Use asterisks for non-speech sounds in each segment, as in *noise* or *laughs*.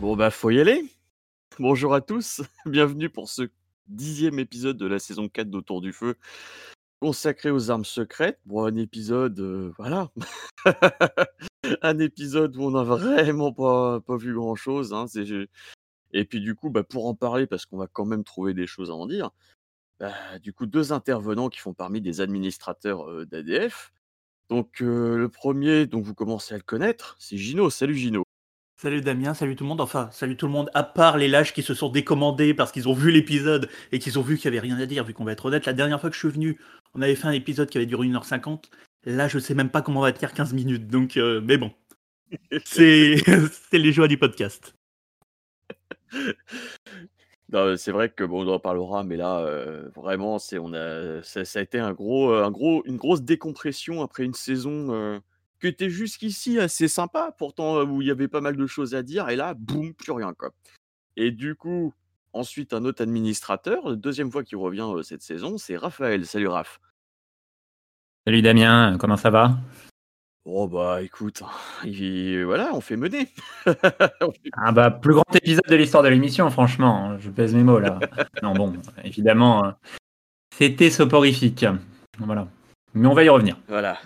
Bon bah faut y aller. Bonjour à tous, *laughs* bienvenue pour ce dixième épisode de la saison 4 d'Autour du Feu, consacré aux armes secrètes. Bon, un épisode, euh, voilà, *laughs* un épisode où on n'a vraiment pas, vu grand-chose. hein, c'est- Et puis du coup, bah, pour en parler, parce qu'on va quand même trouver des choses à en dire, bah, du coup, deux intervenants qui font parmi des administrateurs euh, d'ADF. Donc euh, le premier, donc vous commencez à le connaître, c'est Gino. Salut Gino. Salut Damien, salut tout le monde. Enfin, salut tout le monde, à part les lâches qui se sont décommandés parce qu'ils ont vu l'épisode et qu'ils ont vu qu'il n'y avait rien à dire, vu qu'on va être honnête. La dernière fois que je suis venu, on avait fait un épisode qui avait duré 1h50. Là, je sais même pas comment on va tenir 15 minutes. Donc, euh, mais bon. *laughs* *laughs* C'est les joies du podcast. *laughs* C'est vrai que bon, on en parlera, mais là, euh, vraiment, c'est on a, ça, ça a été un gros, euh, un gros, une grosse décompression après une saison euh, qui était jusqu'ici assez sympa, pourtant où il y avait pas mal de choses à dire, et là, boum, plus rien quoi. Et du coup, ensuite un autre administrateur, deuxième fois qu'il revient euh, cette saison, c'est Raphaël. Salut Raph. Salut Damien, comment ça va? Oh bah écoute, *laughs* il- voilà, on fait mener. *laughs* Ah bah plus grand épisode de l'histoire de l'émission, franchement, hein, je pèse mes mots là. *laughs* non bon, évidemment, euh, c'était soporifique. Voilà. Mais on va y revenir. Voilà.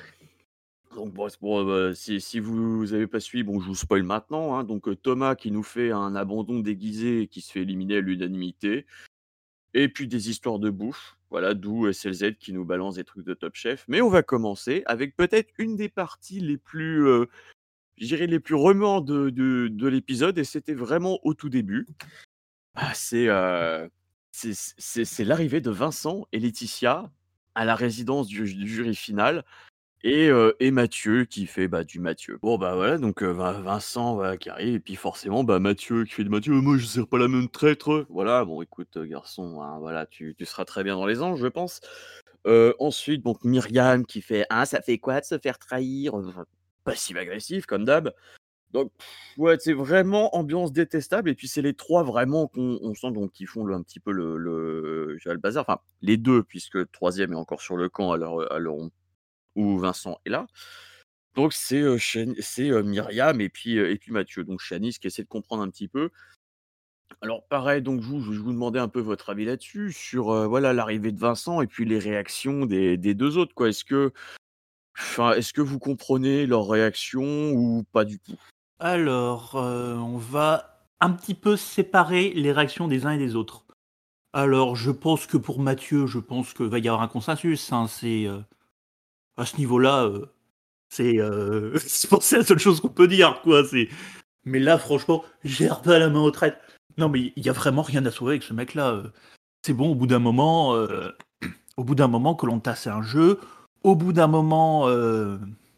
Donc bon, euh, si, vous n'avez pas suivi, bon, je vous spoil maintenant. hein. Donc euh, Thomas qui nous fait un abandon déguisé et qui se fait éliminer à l'unanimité. Et puis des histoires de bouffe. Voilà, d'où SLZ qui nous balance des trucs de Top Chef. Mais on va commencer avec peut-être une des parties les plus, euh, je dirais, les plus remuantes de, de, de l'épisode. Et c'était vraiment au tout début. Ah, c'est euh, c'est l'arrivée de Vincent et Laetitia à la résidence du jury final. Et, euh, Mathieu qui fait bah, du Mathieu. Bon bah voilà, donc euh, Vin- Vincent qui arrive, et puis forcément bah, Mathieu qui fait du Mathieu, moi je sers pas la même traître. Voilà, bon écoute euh, garçon, hein, voilà, tu, tu seras très bien dans les anges je pense. Euh, ensuite, donc Myriam qui fait Ah, ça fait quoi de se faire trahir? Enfin, Passive-agressif comme d'hab. Donc ouais, c'est vraiment ambiance détestable. Et puis c'est les trois vraiment qu'on on sent donc qui font un petit peu le, le, le bazar. Enfin, les deux, puisque le troisième est encore sur le camp à l'heure où Vincent est là. Donc c'est c'est Myriam et puis, et puis Mathieu. Donc Chanice qui essaie de comprendre un petit peu. Alors pareil, donc vous, je vous demander un peu votre avis là-dessus, sur voilà l'arrivée de Vincent et puis les réactions des, des deux autres. quoi. Est-ce que, est-ce que vous comprenez leurs réactions ou pas du tout? Alors, on va un petit peu séparer les réactions des uns et des autres. Alors, je pense que pour Mathieu, je pense qu'il va y avoir un consensus. hein, c'est à ce niveau-là, euh, c'est euh, *laughs* c'est la seule chose qu'on peut dire, quoi. C'est mais là, franchement, gère pas la main aux traites. Non, mais il y a vraiment rien à sauver avec ce mec-là. euh. C'est bon, au bout d'un moment, *clears throat* au bout d'un moment, que l'on c'est un jeu. Au bout d'un moment,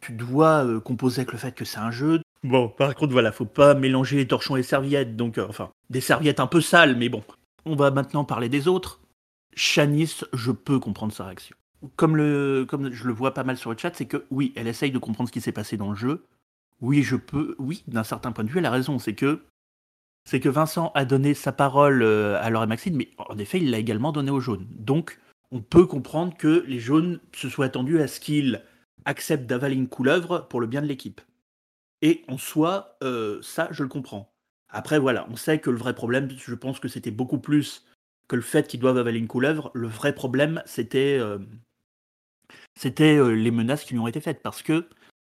tu dois composer avec le fait que c'est un jeu. Bon, par contre, voilà, faut pas mélanger les torchons et les serviettes. Donc, enfin, des serviettes un peu sales, mais bon. On va maintenant parler des autres. Shanice, je peux comprendre sa réaction. Comme, le, comme je le vois pas mal sur le chat, c'est que oui, elle essaye de comprendre ce qui s'est passé dans le jeu. Oui, je peux. Oui, d'un certain point de vue, elle a raison. C'est que c'est que Vincent a donné sa parole euh, à Laure et Maxime, mais en effet, il l'a également donné aux jaunes. Donc, on peut comprendre que les jaunes se soient attendus à ce qu'ils acceptent d'avaler une couleuvre pour le bien de l'équipe. Et en soi, euh, ça, je le comprends. Après, voilà, on sait que le vrai problème, je pense que c'était beaucoup plus que le fait qu'ils doivent avaler une couleuvre. Le vrai problème, c'était euh, c'était euh, les menaces qui lui ont été faites. Parce que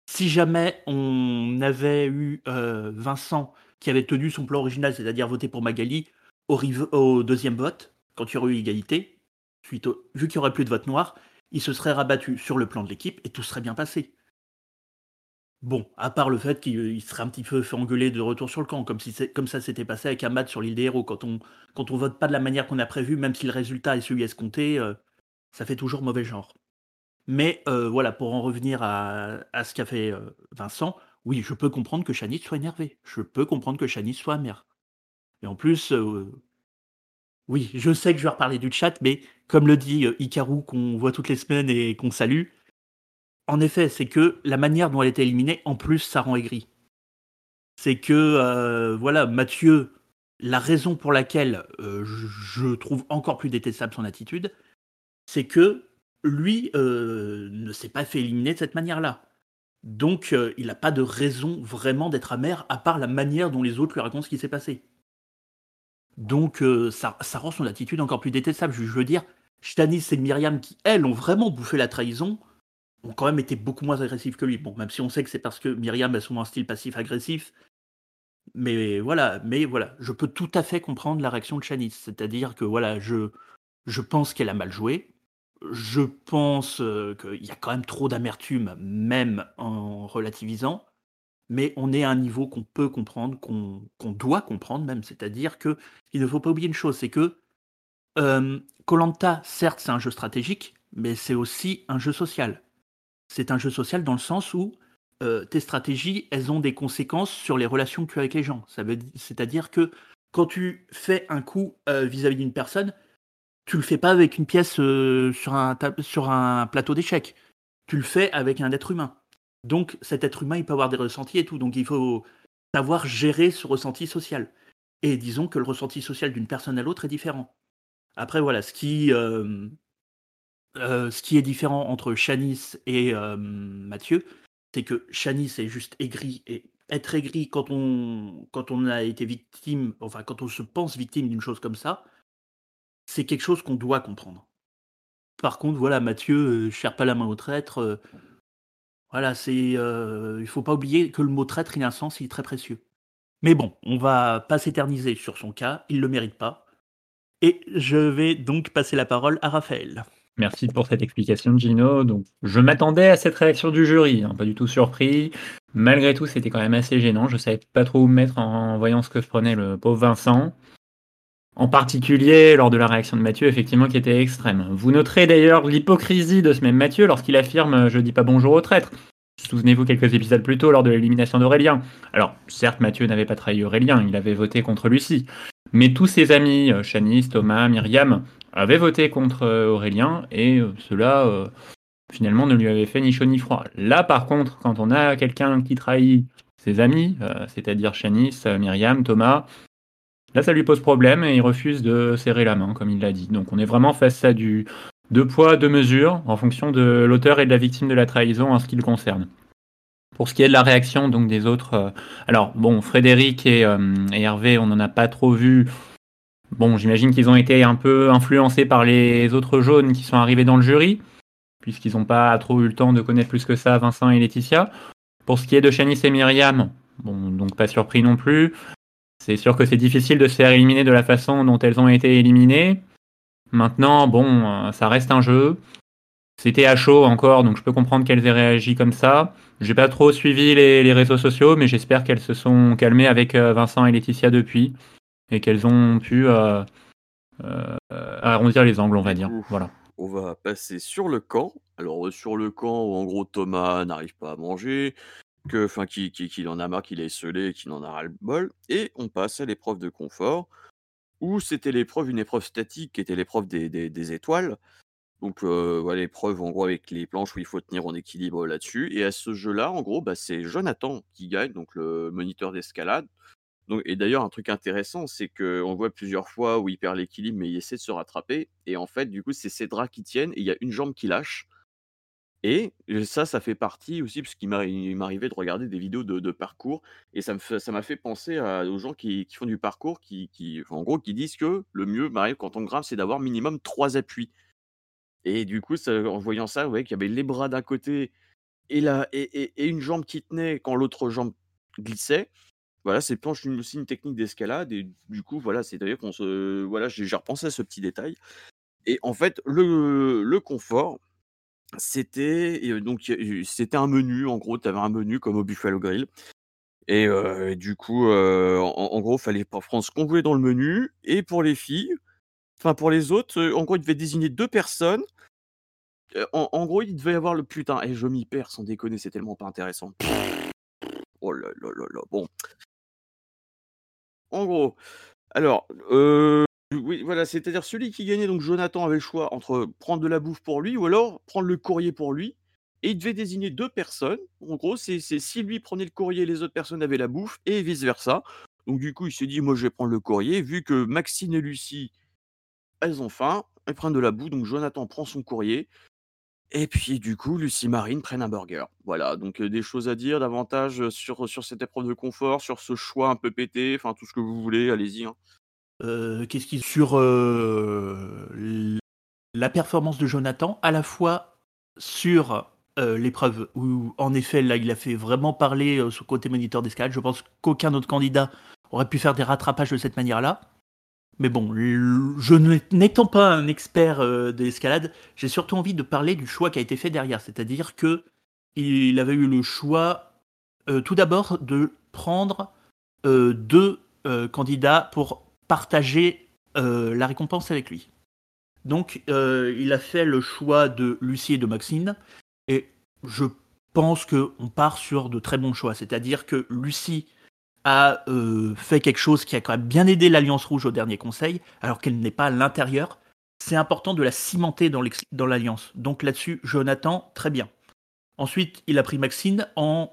si jamais on avait eu euh, Vincent qui avait tenu son plan original, c'est-à-dire voter pour Magali au, deuxième vote, quand il y aurait eu égalité, suite au- vu qu'il n'y aurait plus de vote noir, il se serait rabattu sur le plan de l'équipe et tout serait bien passé. Bon, à part le fait qu'il il serait un petit peu fait engueuler de retour sur le camp, comme ça s'était passé avec Ahmad sur l'île des héros. Quand on, quand on vote pas de la manière qu'on a prévu, même si le résultat est celui escompté, euh, ça fait toujours mauvais genre. Mais euh, voilà, pour en revenir à, ce qu'a fait euh, Vincent, oui, je peux comprendre que Chanice soit énervé. Je peux comprendre que Chanice soit amère. Et en plus, euh, oui, je sais que je vais reparler du chat, mais comme le dit Hikaru, qu'on voit toutes les semaines et qu'on salue, en effet, c'est que la manière dont elle était éliminée, en plus, ça rend aigri. C'est que, voilà, Mathieu, la raison pour laquelle je trouve encore plus détestable son attitude, c'est que lui euh, ne s'est pas fait éliminer de cette manière-là. Donc, euh, il n'a pas de raison vraiment d'être amer, à part la manière dont les autres lui racontent ce qui s'est passé. Donc, euh, ça, rend son attitude encore plus détestable. Je, veux dire, Stanis et Myriam, qui, elles, ont vraiment bouffé la trahison, ont quand même été beaucoup moins agressifs que lui. Bon, même si on sait que c'est parce que Myriam a souvent un style passif-agressif. Mais voilà, mais voilà, je peux tout à fait comprendre la réaction de Stanis. C'est-à-dire que voilà, je pense qu'elle a mal joué. Je pense euh, qu'il y a quand même trop d'amertume, même en relativisant, mais on est à un niveau qu'on peut comprendre, qu'on doit comprendre même. C'est-à-dire que il ne faut pas oublier une chose, c'est que Colanta, certes, c'est un jeu stratégique, mais c'est aussi un jeu social. C'est un jeu social dans le sens où euh, tes stratégies, elles ont des conséquences sur les relations que tu as avec les gens. C'est-à-dire que quand tu fais un coup euh, vis-à-vis d'une personne, tu le fais pas avec une pièce euh, sur, un plateau d'échecs. Tu le fais avec un être humain. Donc cet être humain, il peut avoir des ressentis et tout. Donc il faut savoir gérer ce ressenti social. Et disons que le ressenti social d'une personne à l'autre est différent. Après, voilà, ce qui, euh, euh, est différent entre Shanice et Mathieu, c'est que Shanice est juste aigri. Et être aigri quand on, quand on a été victime, enfin quand on se pense victime d'une chose comme ça, c'est quelque chose qu'on doit comprendre. Par contre, voilà, Mathieu, euh, cherche pas la main au traître. Euh, voilà, c'est, euh, il faut pas oublier que le mot traître, il a un sens, il est très précieux. Mais bon, on va pas s'éterniser sur son cas, il le mérite pas. Et je vais donc passer la parole à Raphaël. Merci pour cette explication, Gino. Je m'attendais à cette réaction du jury, hein, pas du tout surpris. Malgré tout, c'était quand même assez gênant. Je savais pas trop où me mettre en voyant ce que prenait le pauvre Vincent. En particulier lors de la réaction de Mathieu, effectivement, qui était extrême. Vous noterez d'ailleurs l'hypocrisie de ce même Mathieu lorsqu'il affirme Je dis pas bonjour aux traîtres. Souvenez-vous quelques épisodes plus tôt lors de l'élimination d'Aurélien. Alors, certes, Mathieu n'avait pas trahi Aurélien, il avait voté contre Lucie. Mais tous ses amis, euh, Thomas, Myriam, avaient voté contre euh, Aurélien et euh, cela, finalement, ne lui avait fait ni chaud ni froid. Là, par contre, quand on a quelqu'un qui trahit ses amis, c'est-à-dire Chanice, Myriam, Thomas, Là, ça lui pose problème et il refuse de serrer la main, comme il l'a dit. Donc on est vraiment face à du deux poids, deux mesures, en fonction de l'auteur et de la victime de la trahison en ce qui le concerne. Pour ce qui est de la réaction donc des autres, euh, alors bon, Frédéric euh, et, Hervé, on n'en a pas trop vu. Bon, j'imagine qu'ils ont été un peu influencés par les autres jaunes qui sont arrivés dans le jury, puisqu'ils n'ont pas trop eu le temps de connaître plus que ça Vincent et Laetitia. Pour ce qui est de Shanice et Myriam, bon, donc pas surpris non plus. C'est sûr que c'est difficile de se faire éliminer de la façon dont elles ont été éliminées. Maintenant, bon, euh, ça reste un jeu. C'était à chaud encore, donc je peux comprendre qu'elles aient réagi comme ça. J'ai pas trop suivi les, réseaux sociaux, mais j'espère qu'elles se sont calmées avec euh, Vincent et Laetitia depuis et qu'elles ont pu euh, arrondir les angles, on va dire. Voilà. On va passer sur le camp. Alors sur le camp où en gros Thomas n'arrive pas à manger, que, enfin, qu'il en a marre, qu'il est scellé, qu'il en a ras le bol. Et on passe à l'épreuve de confort, où c'était l'épreuve, une épreuve statique, qui était l'épreuve des, étoiles. Donc euh, voilà, l'épreuve en gros avec les planches où il faut tenir en équilibre là-dessus. Et à ce jeu-là, en gros, bah, c'est Jonathan qui gagne, donc le moniteur d'escalade. Et d'ailleurs, un truc intéressant, c'est qu'on voit plusieurs fois où il perd l'équilibre, mais il essaie de se rattraper. Et en fait, du coup, c'est ses draps qui tiennent et il y a une jambe qui lâche. Et ça, ça fait partie aussi, parce qu'il m'arrivait de regarder des vidéos de, parcours, et ça m'a fait penser aux gens qui, font du parcours, qui, en gros, qui disent que le mieux, quand on grimpe, c'est d'avoir minimum trois appuis. Et du coup, en voyant ça, vous voyez qu'il y avait les bras d'un côté et, la, et, une jambe qui tenait quand l'autre jambe glissait. Voilà, c'est aussi une technique d'escalade, et du coup, voilà, c'est-à-dire qu'on se. Voilà, j'ai repensé à ce petit détail. Et en fait, le, le confort, c'était donc c'était un menu, en gros, tu avais un menu comme au Buffalo Grill et du coup, en gros, il fallait prendre ce qu'on voulait dans le menu et pour les filles, enfin pour les autres, en gros, ils devaient désigner deux personnes. En gros, il devait y avoir le putain et je m'y perds sans déconner, c'est tellement pas intéressant. Oh là là là là, bon. En gros, alors, oui, voilà, c'est-à-dire celui qui gagnait, donc Jonathan avait le choix entre prendre de la bouffe pour lui ou alors prendre le courrier pour lui. Et il devait désigner deux personnes. En gros, c'est si lui prenait le courrier, les autres personnes avaient la bouffe et vice-versa. Donc du coup, il s'est dit, moi je vais prendre le courrier. Vu que Maxine et Lucie, elles ont faim, elles prennent de la bouffe. Donc Jonathan prend son courrier. Et puis du coup, Lucie Marine prennent un burger. Voilà, donc heu, des choses à dire davantage, sur, sur cette épreuve de confort, sur ce choix un peu pété, enfin tout ce que vous voulez, allez-y, hein. Heu, qu'est-ce qui sur, heu, l la performance de Jonathan, à la fois sur, heu, l'épreuve où en effet, là, il a fait vraiment parler, heu, son côté moniteur d'escalade. Je pense qu'aucun autre candidat aurait pu faire des rattrapages de cette manière-là. Mais bon, je n'étant pas un expert, heu, de l'escalade, j'ai surtout envie de parler du choix qui a été fait derrière. C'est-à-dire qu'il avait eu le choix, tout d'abord de prendre, heu, 2, heu, candidats pour partager, heu, la récompense avec lui. Donc, heu, il a fait le choix de Lucie et de Maxine et je pense qu'on part sur de très bons choix. C'est-à-dire que Lucie a euh, fait quelque chose qui a quand même bien aidé l'Alliance Rouge au dernier conseil, alors qu'elle n'est pas à l'intérieur. C'est important de la cimenter dans l'Alliance. Donc là-dessus, Jonathan, très bien. Ensuite, il a pris Maxine en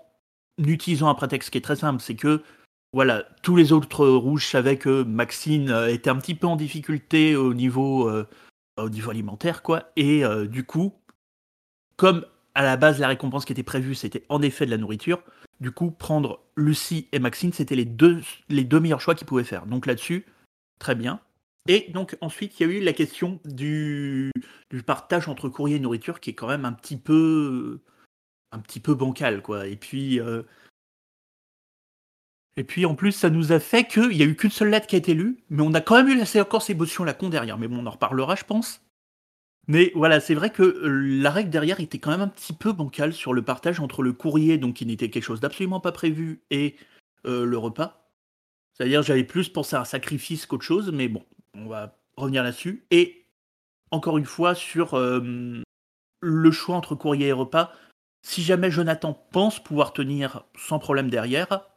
utilisant un prétexte qui est très simple, c'est que voilà, tous les autres rouges savaient que Maxine euh, était un petit peu en difficulté au niveau, euh, alimentaire, quoi. Et du coup, comme à la base la récompense qui était prévue, c'était en effet de la nourriture, du coup, prendre Lucie et Maxine, c'était les deux, meilleurs choix qu'ils pouvaient faire. Donc là-dessus, très bien. Et donc ensuite, il y a eu la question du, partage entre courrier et nourriture qui est quand même un petit peu, un petit peu bancal, quoi. Et puis, euh, et puis en plus, ça nous a fait qu'il n'y a eu qu'une seule lettre qui a été lue, mais on a quand même eu la encore ces émotions la con derrière. Mais bon, on en reparlera, je pense. Mais voilà, c'est vrai que euh, la règle derrière était quand même un petit peu bancale sur le partage entre le courrier, donc qui n'était quelque chose d'absolument pas prévu, et euh, le repas. C'est-à-dire, j'avais plus pensé à un sacrifice qu'autre chose, mais bon, on va revenir là-dessus. Et encore une fois, sur euh, le choix entre courrier et repas, si jamais Jonathan pense pouvoir tenir sans problème derrière,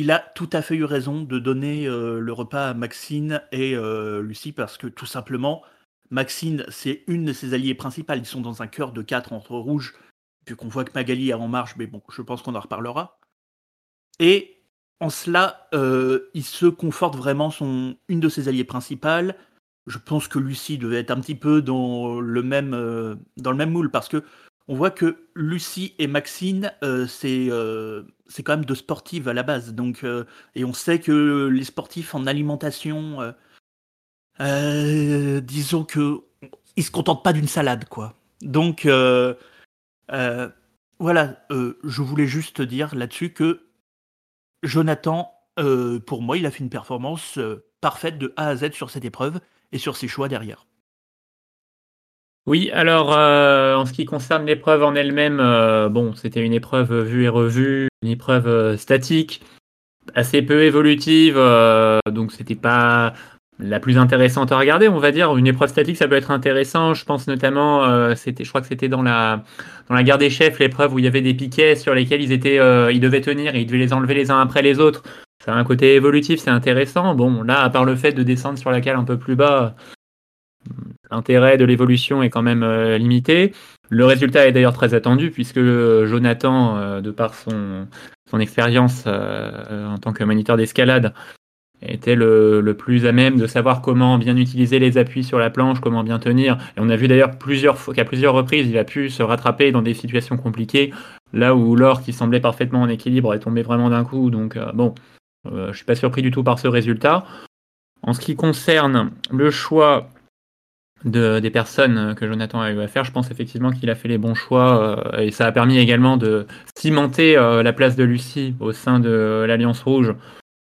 il a tout à fait eu raison de donner le repas à Maxine et Lucie parce que tout simplement, Maxine, c'est une de ses alliées principales. Ils sont dans un cœur de quatre entre rouges, vu qu'on voit que Magali est en marche, mais bon, je pense qu'on en reparlera. Et en cela, euh, il se conforte vraiment son, une de ses alliées principales. Je pense que Lucie devait être un petit peu dans le même, euh, dans le même moule, parce que on voit que Lucie et Maxine, euh, c'est c'est quand même de sportives à la base. Donc, et on sait que les sportifs en alimentation euh, disons que il se contente pas d'une salade, quoi. Donc euh, euh, voilà, je voulais juste dire là-dessus que Jonathan, pour moi, il a fait une performance parfaite de A à Z sur cette épreuve et sur ses choix derrière. Oui, alors en ce qui concerne l'épreuve en elle-même, bon, c'était une épreuve vue et revue, une épreuve statique, assez peu évolutive, donc c'était pas la plus intéressante à regarder, on va dire. Une épreuve statique, ça peut être intéressant. Je pense notamment, euh, c'était, je crois que c'était dans la dans la guerre des chefs, l'épreuve où il y avait des piquets sur lesquels ils étaient, euh, ils devaient tenir et ils devaient les enlever les uns après les autres. Ça a un côté évolutif, c'est intéressant. Bon, là, à part le fait de descendre sur la cale un peu plus bas, l'intérêt de l'évolution est quand même euh, limité. Le résultat est d'ailleurs très attendu puisque Jonathan, de par son expérience en tant que moniteur d'escalade, était le, plus à même de savoir comment bien utiliser les appuis sur la planche, comment bien tenir. Et on a vu d'ailleurs plusieurs fois qu'à plusieurs reprises, il a pu se rattraper dans des situations compliquées, là où l'or qui semblait parfaitement en équilibre est tombé vraiment d'un coup. Donc euh, bon, euh, je suis pas surpris du tout par ce résultat. En ce qui concerne le choix de, des personnes que Jonathan a eu à faire, je pense effectivement qu'il a fait les bons choix euh, et ça a permis également de cimenter la place de Lucie au sein de l'Alliance Rouge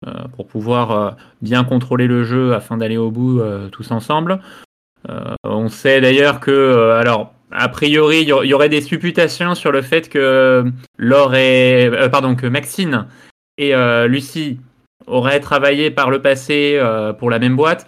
euh, pour pouvoir euh, bien contrôler le jeu afin d'aller au bout euh, tous ensemble. on sait d'ailleurs que, alors, a priori, il y aurait des supputations sur le fait que Laure et, pardon, que Maxine et Lucie auraient travaillé par le passé pour la même boîte.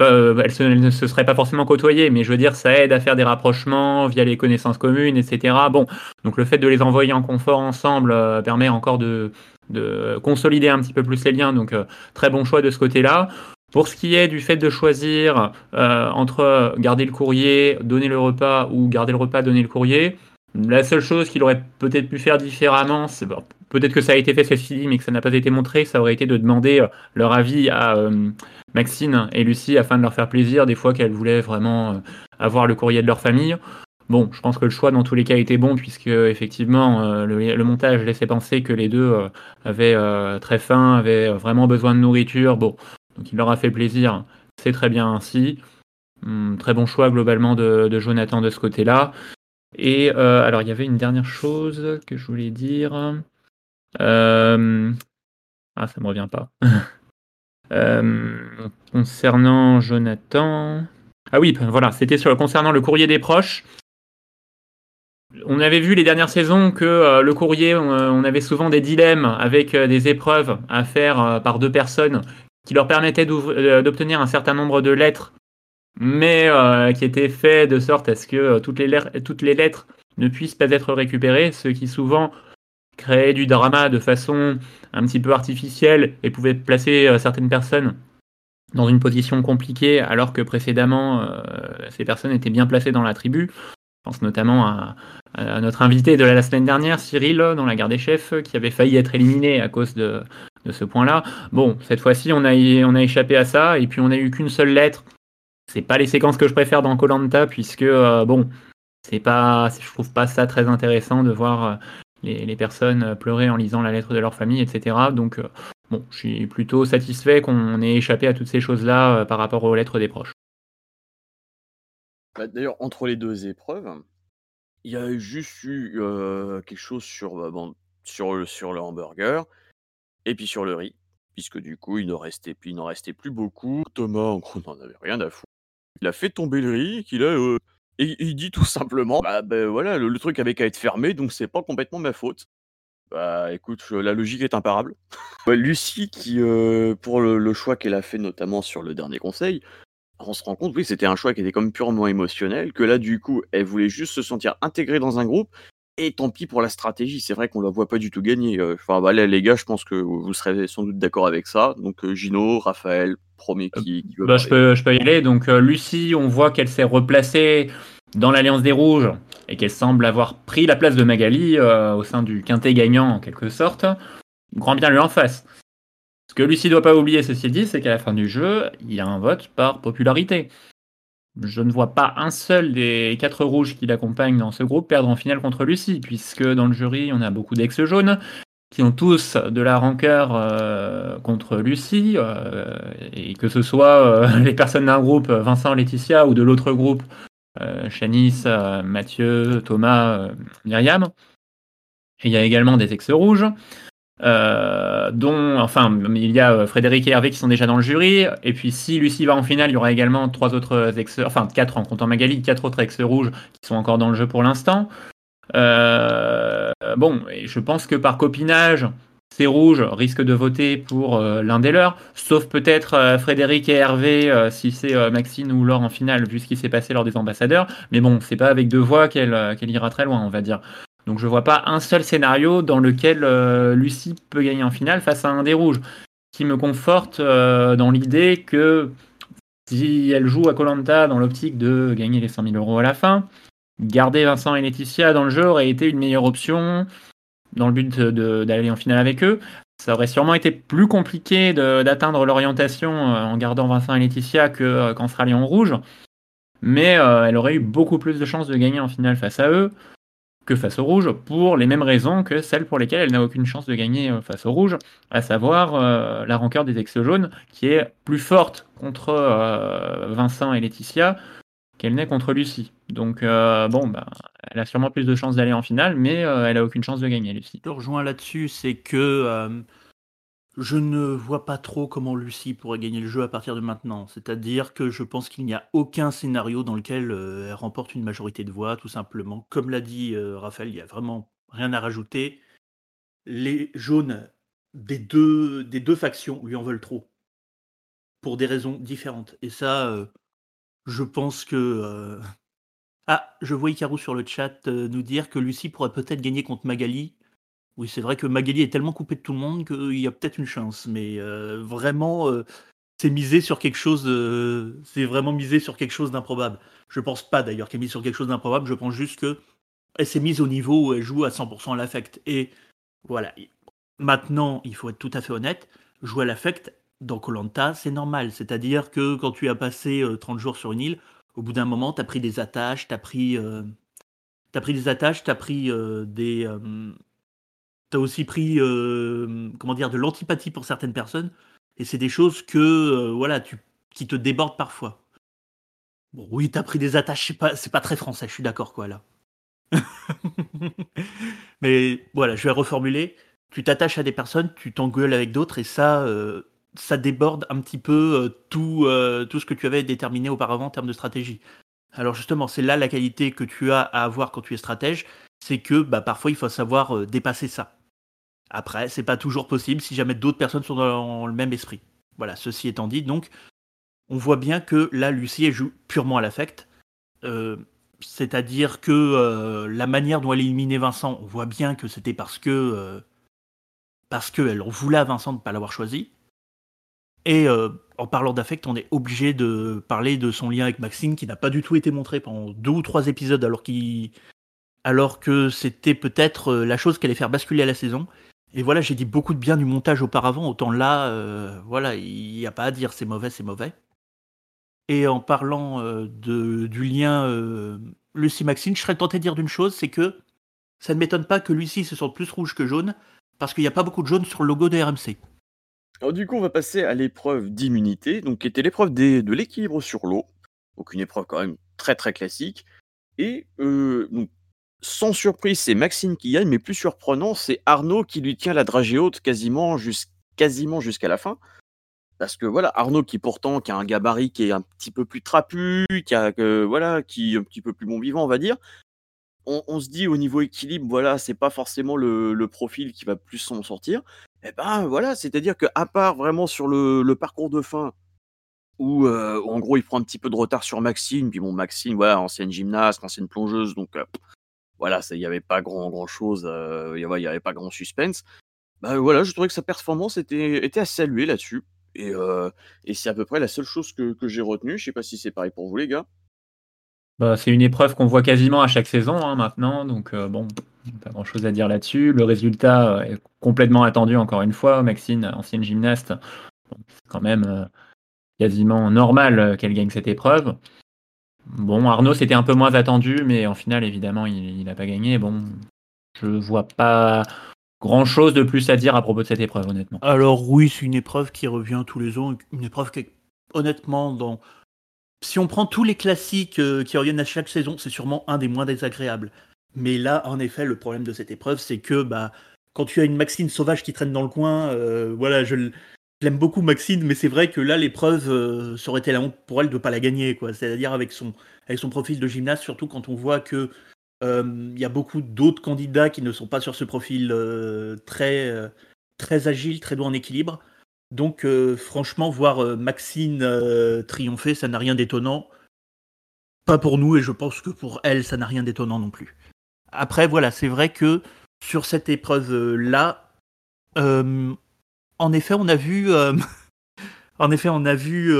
Elles, ne se seraient pas forcément côtoyées, mais je veux dire, ça aide à faire des rapprochements via les connaissances communes, etc. Bon, donc le fait de les envoyer en confort ensemble permet encore de, de consolider un petit peu plus les liens. Donc, euh, très bon choix de ce côté-là. Pour ce qui est du fait de choisir euh, entre garder le courrier, donner le repas ou garder le repas, donner le courrier, la seule chose qu'il aurait peut-être pu faire différemment, c'est peut-être que ça a été fait ceci, mais que ça n'a pas été montré, ça aurait été de demander leur avis à Maxine et Lucie afin de leur faire plaisir, des fois qu'elles voulaient vraiment avoir le courrier de leur famille. Bon, je pense que le choix dans tous les cas était bon puisque effectivement le, montage laissait penser que les deux avaient très faim, avaient vraiment besoin de nourriture. Bon, donc il leur a fait plaisir, c'est très bien ainsi. Hum, très bon choix globalement de, Jonathan de ce côté-là. Et euh, alors il y avait une dernière chose que je voulais dire. Euh, ah, ça me revient pas. *laughs* Euh, concernant Jonathan. Ah oui, voilà, c'était sur concernant le courrier des proches. On avait vu les dernières saisons que le courrier, on, avait souvent des dilemmes avec des épreuves à faire par deux personnes qui leur permettaient d'obtenir un certain nombre de lettres mais euh, qui était fait de sorte à ce que euh, toutes les lettres ne puissent pas être récupérées, ce qui souvent créait du drama de façon un petit peu artificielle et pouvait placer euh, certaines personnes dans une position compliquée alors que précédemment ces personnes étaient bien placées dans la tribu. Je pense notamment à, notre invité de la, semaine dernière, Cyril, dans la garde des chefs, qui avait failli être éliminé à cause de, de ce point-là. Bon, cette fois-ci, on a, on a échappé à ça, et puis on n'a eu qu'une seule lettre c'est pas les séquences que je préfère dans Colanta puisque euh, bon, c'est pas, je trouve pas ça très intéressant de voir euh, les, personnes pleurer en lisant la lettre de leur famille, etc. Donc euh, bon, je suis plutôt satisfait qu'on ait échappé à toutes ces choses-là par rapport aux lettres des proches. Bah, d'ailleurs, entre les deux épreuves, il y a juste eu quelque chose sur, bah, bon, sur, sur le hamburger et puis sur le riz, puisque du coup, il n'en restait, restait plus beaucoup. Thomas, en gros, n'en avait rien à foutre il a fait tomber le riz, qu'il a. Euh, il dit tout simplement Bah, ben voilà, le, truc avait qu'à être fermé, donc c'est pas complètement ma faute. Bah écoute, la logique est imparable. Lucie, qui, euh, pour le, choix qu'elle a fait, notamment sur le dernier conseil, on se rend compte, oui, c'était un choix qui était comme purement émotionnel, que là, du coup, elle voulait juste se sentir intégrée dans un groupe, et tant pis pour la stratégie, c'est vrai qu'on la voit pas du tout gagner. Euh, enfin, bah, les gars, je pense que vous serez sans doute d'accord avec ça. Donc, euh, Gino, Raphaël, premier qui, qui veut bah, je, peux, je peux y aller. Donc, euh, Lucie, on voit qu'elle s'est replacée dans l'Alliance des Rouges et qu'elle semble avoir pris la place de Magali au sein du quintet gagnant, en quelque sorte. Grand bien lui en face. Ce que Lucie doit pas oublier, ceci dit, c'est qu'à la fin du jeu, il y a un vote par popularité je ne vois pas un seul des quatre rouges qui l'accompagnent dans ce groupe perdre en finale contre Lucie, puisque dans le jury, on a beaucoup d'ex-jaunes qui ont tous de la rancœur euh, contre Lucie, euh, et que ce soit euh, *laughs* les personnes d'un groupe, Vincent, Laetitia, ou de l'autre groupe, Chanice, Mathieu, Thomas, Myriam. Et il y a également des ex-rouges. Euh, dont, enfin, il y a euh, Frédéric et Hervé qui sont déjà dans le jury. Et puis, si Lucie va en finale, il y aura également trois autres ex, enfin quatre en comptant Magali, quatre autres ex rouges qui sont encore dans le jeu pour l'instant. Euh, bon, et je pense que par copinage, ces rouges risquent de voter pour l'un des leurs, sauf peut-être Frédéric et Hervé si c'est Maxine ou Laure en finale, vu ce qui s'est passé lors des ambassadeurs. Mais bon, c'est pas avec deux voix qu'elle ira très loin, on va dire. Donc je vois pas un seul scénario dans lequel euh, Lucie peut gagner en finale face à un des rouges, qui me conforte euh, dans l'idée que si elle joue à Colanta dans l'optique de gagner les 100 000 euros à la fin, garder Vincent et Laetitia dans le jeu aurait été une meilleure option dans le but d'aller en finale avec eux. Ça aurait sûrement été plus compliqué d'atteindre l'orientation euh, en gardant Vincent et Laetitia qu'en sera Lion Rouge, mais elle aurait eu beaucoup plus de chances de gagner en finale face à eux que face au rouge pour les mêmes raisons que celles pour lesquelles elle n'a aucune chance de gagner euh, face au rouge, à savoir euh, la rancœur des ex-jaunes qui est plus forte contre euh, Vincent et Laetitia qu'elle n'est contre Lucie. Donc bon, bah, elle a sûrement plus de chances d'aller en finale, mais elle a aucune chance de gagner Lucie. Je rejoins là-dessus, c'est que je ne vois pas trop comment Lucie pourrait gagner le jeu à partir de maintenant. C'est-à-dire que je pense qu'il n'y a aucun scénario dans lequel euh, elle remporte une majorité de voix, tout simplement. Comme l'a dit euh, Raphaël, il n'y a vraiment rien à rajouter. Les jaunes des deux, factions lui en veulent trop. Pour des raisons différentes. Et ça, euh, je pense que. *laughs* Ah, je vois Icarou sur le chat nous dire que Lucie pourrait peut-être gagner contre Magali oui, c'est vrai que Magali est tellement coupée de tout le monde qu'il y a peut-être une chance, mais euh, vraiment, euh, c'est misé sur quelque chose, c'est vraiment misé sur quelque chose d'improbable. Je pense pas d'ailleurs qu'elle est mise sur quelque chose d'improbable, je pense juste que elle s'est mise au niveau où elle joue à 100% à l'affect. Et voilà, Maintenant, il faut être tout à fait honnête, jouer à l'affect dans Colanta, c'est normal. C'est-à-dire que quand tu as passé 30 jours sur une île, au bout d'un moment, tu as pris des attaches, tu as pris, as pris des attaches, tu as pris des. Aussi pris comment dire, de l'antipathie pour certaines personnes. Et c'est des choses que, voilà, tu, qui te débordent parfois. Bon, oui, tu as pris des attaches, c'est pas, pas très français, je suis d'accord, quoi, là. *laughs* Mais voilà, je vais reformuler. Tu t'attaches à des personnes, tu t'engueules avec d'autres, et ça, ça déborde un petit peu euh, tout, euh, tout ce que tu avais déterminé auparavant en termes de stratégie. Alors justement, c'est là la qualité que tu as à avoir quand tu es stratège, c'est que bah, parfois il faut savoir euh, dépasser ça. Après, c'est pas toujours possible si jamais d'autres personnes sont dans le même esprit. Voilà, ceci étant dit, donc on voit bien que là, Lucie joue purement à l'affect. C'est-à-dire que la manière dont elle éliminait Vincent, on voit bien que c'était parce que parce qu'elle voulait à Vincent de ne pas l'avoir choisi. Et euh, en parlant d'affect, on est obligé de parler de son lien avec Maxine qui n'a pas du tout été montré pendant deux ou trois épisodes alors, alors que c'était peut-être euh, la chose qui allait faire basculer à la saison. Et voilà, j'ai dit beaucoup de bien du montage auparavant, autant là, euh, voilà, il n'y a pas à dire c'est mauvais, c'est mauvais. Et en parlant de, du lien Lucie-Maxine, je serais tenté de dire d'une chose, c'est que ça ne m'étonne pas que Lucie se sente plus rouge que jaune, parce qu'il n'y a pas beaucoup de jaune sur le logo de RMC. Alors du coup, on va passer à l'épreuve d'immunité, donc qui était l'épreuve de l'équilibre sur l'eau. Donc une épreuve quand même très très classique. Et euh, donc, sans surprise, c'est Maxime qui gagne, mais plus surprenant, c'est Arnaud qui lui tient la dragée haute quasiment, jusqu'à la fin. Parce que voilà, Arnaud qui pourtant qui a un gabarit qui est un petit peu plus trapu, qui a voilà, qui est un petit peu plus bon vivant, on va dire. On, se dit au niveau équilibre, voilà, c'est pas forcément le, profil qui va plus s'en sortir. Et eh ben voilà, c'est-à-dire qu'à part vraiment sur le, parcours de fin, où, en gros il prend un petit peu de retard sur Maxine, puis bon Maxine, voilà, ancienne gymnaste, ancienne plongeuse, donc voilà, il n'y avait pas grand grand chose, il n'y avait pas grand suspense. Bah voilà, je trouvais que sa performance était, était à saluer là-dessus. Et, et c'est à peu près la seule chose que, j'ai retenue. Je sais pas si c'est pareil pour vous les gars. Bah, c'est une épreuve qu'on voit quasiment à chaque saison hein, maintenant, donc euh, bon, pas grand chose à dire là-dessus. Le résultat euh, est complètement attendu encore une fois. Maxine, ancienne gymnaste, c'est quand même euh, quasiment normal qu'elle gagne cette épreuve. Bon, Arnaud, c'était un peu moins attendu, mais en finale, évidemment, il n'a pas gagné. Bon, je vois pas grand chose de plus à dire à propos de cette épreuve, honnêtement. Alors oui, c'est une épreuve qui revient tous les ans, une épreuve qui honnêtement, dans si on prend tous les classiques euh, qui reviennent à chaque saison, c'est sûrement un des moins désagréables. Mais là, en effet, le problème de cette épreuve, c'est que bah, quand tu as une Maxine sauvage qui traîne dans le coin, euh, voilà, je, l'aime beaucoup Maxine, mais c'est vrai que là, l'épreuve, euh, ça été la honte pour elle de ne pas la gagner. quoi. C'est-à-dire avec son, avec son profil de gymnaste, surtout quand on voit que il y a beaucoup d'autres candidats qui ne sont pas sur ce profil très, très agile, très doux en équilibre. Donc, euh, franchement, voir euh, Maxine euh, triompher, ça n'a rien d'étonnant. Pas pour nous, et je pense que pour elle, ça n'a rien d'étonnant non plus. Après, voilà, c'est vrai que sur cette épreuve-là, en effet, on a vu, *laughs* effet, on a vu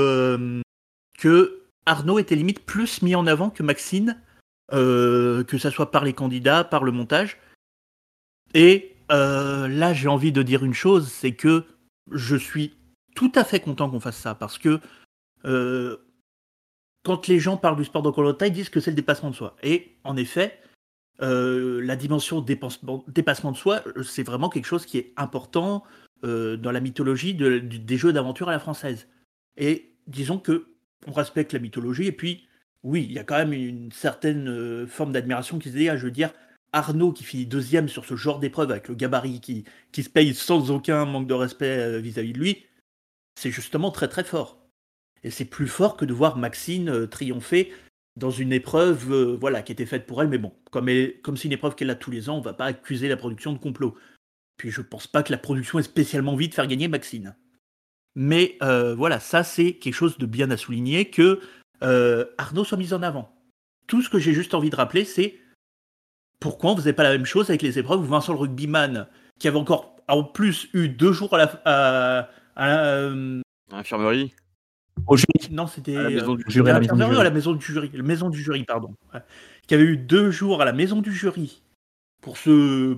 que Arnaud était limite plus mis en avant que Maxine, que ça soit par les candidats, par le montage. Et là, j'ai envie de dire une chose, c'est que je suis tout à fait content qu'on fasse ça parce que euh, quand les gens parlent du sport de Colanta, ils disent que c'est le dépassement de soi. Et en effet, euh, la dimension dépassement de soi, c'est vraiment quelque chose qui est important euh, dans la mythologie des jeux d'aventure à la française. Et disons que on respecte la mythologie et puis oui, il y a quand même une certaine forme d'admiration qui se dégage. Je veux dire, Arnaud qui finit deuxième sur ce genre d'épreuve avec le gabarit qui, qui se paye sans aucun manque de respect euh, vis-à-vis de lui, c'est justement très très fort. Et c'est plus fort que de voir Maxine euh, triompher dans une épreuve euh, voilà, qui était faite pour elle, mais bon, comme, c'est une épreuve qu'elle a tous les ans, on va pas accuser la production de complot. Puis je pense pas que la production ait spécialement envie de faire gagner Maxine. Mais voilà, ça c'est quelque chose de bien à souligner que Arnaud soit mis en avant. Tout ce que j'ai juste envie de rappeler, c'est pourquoi on faisait pas la même chose avec les épreuves où Vincent le rugbyman, qui avait encore en plus eu deux jours à la. À, euh, l'infirmerie Au jury Non, c'était. À la maison du jury. À la maison du jury. La maison du jury, pardon. Qui avait eu deux jours à la maison du jury pour,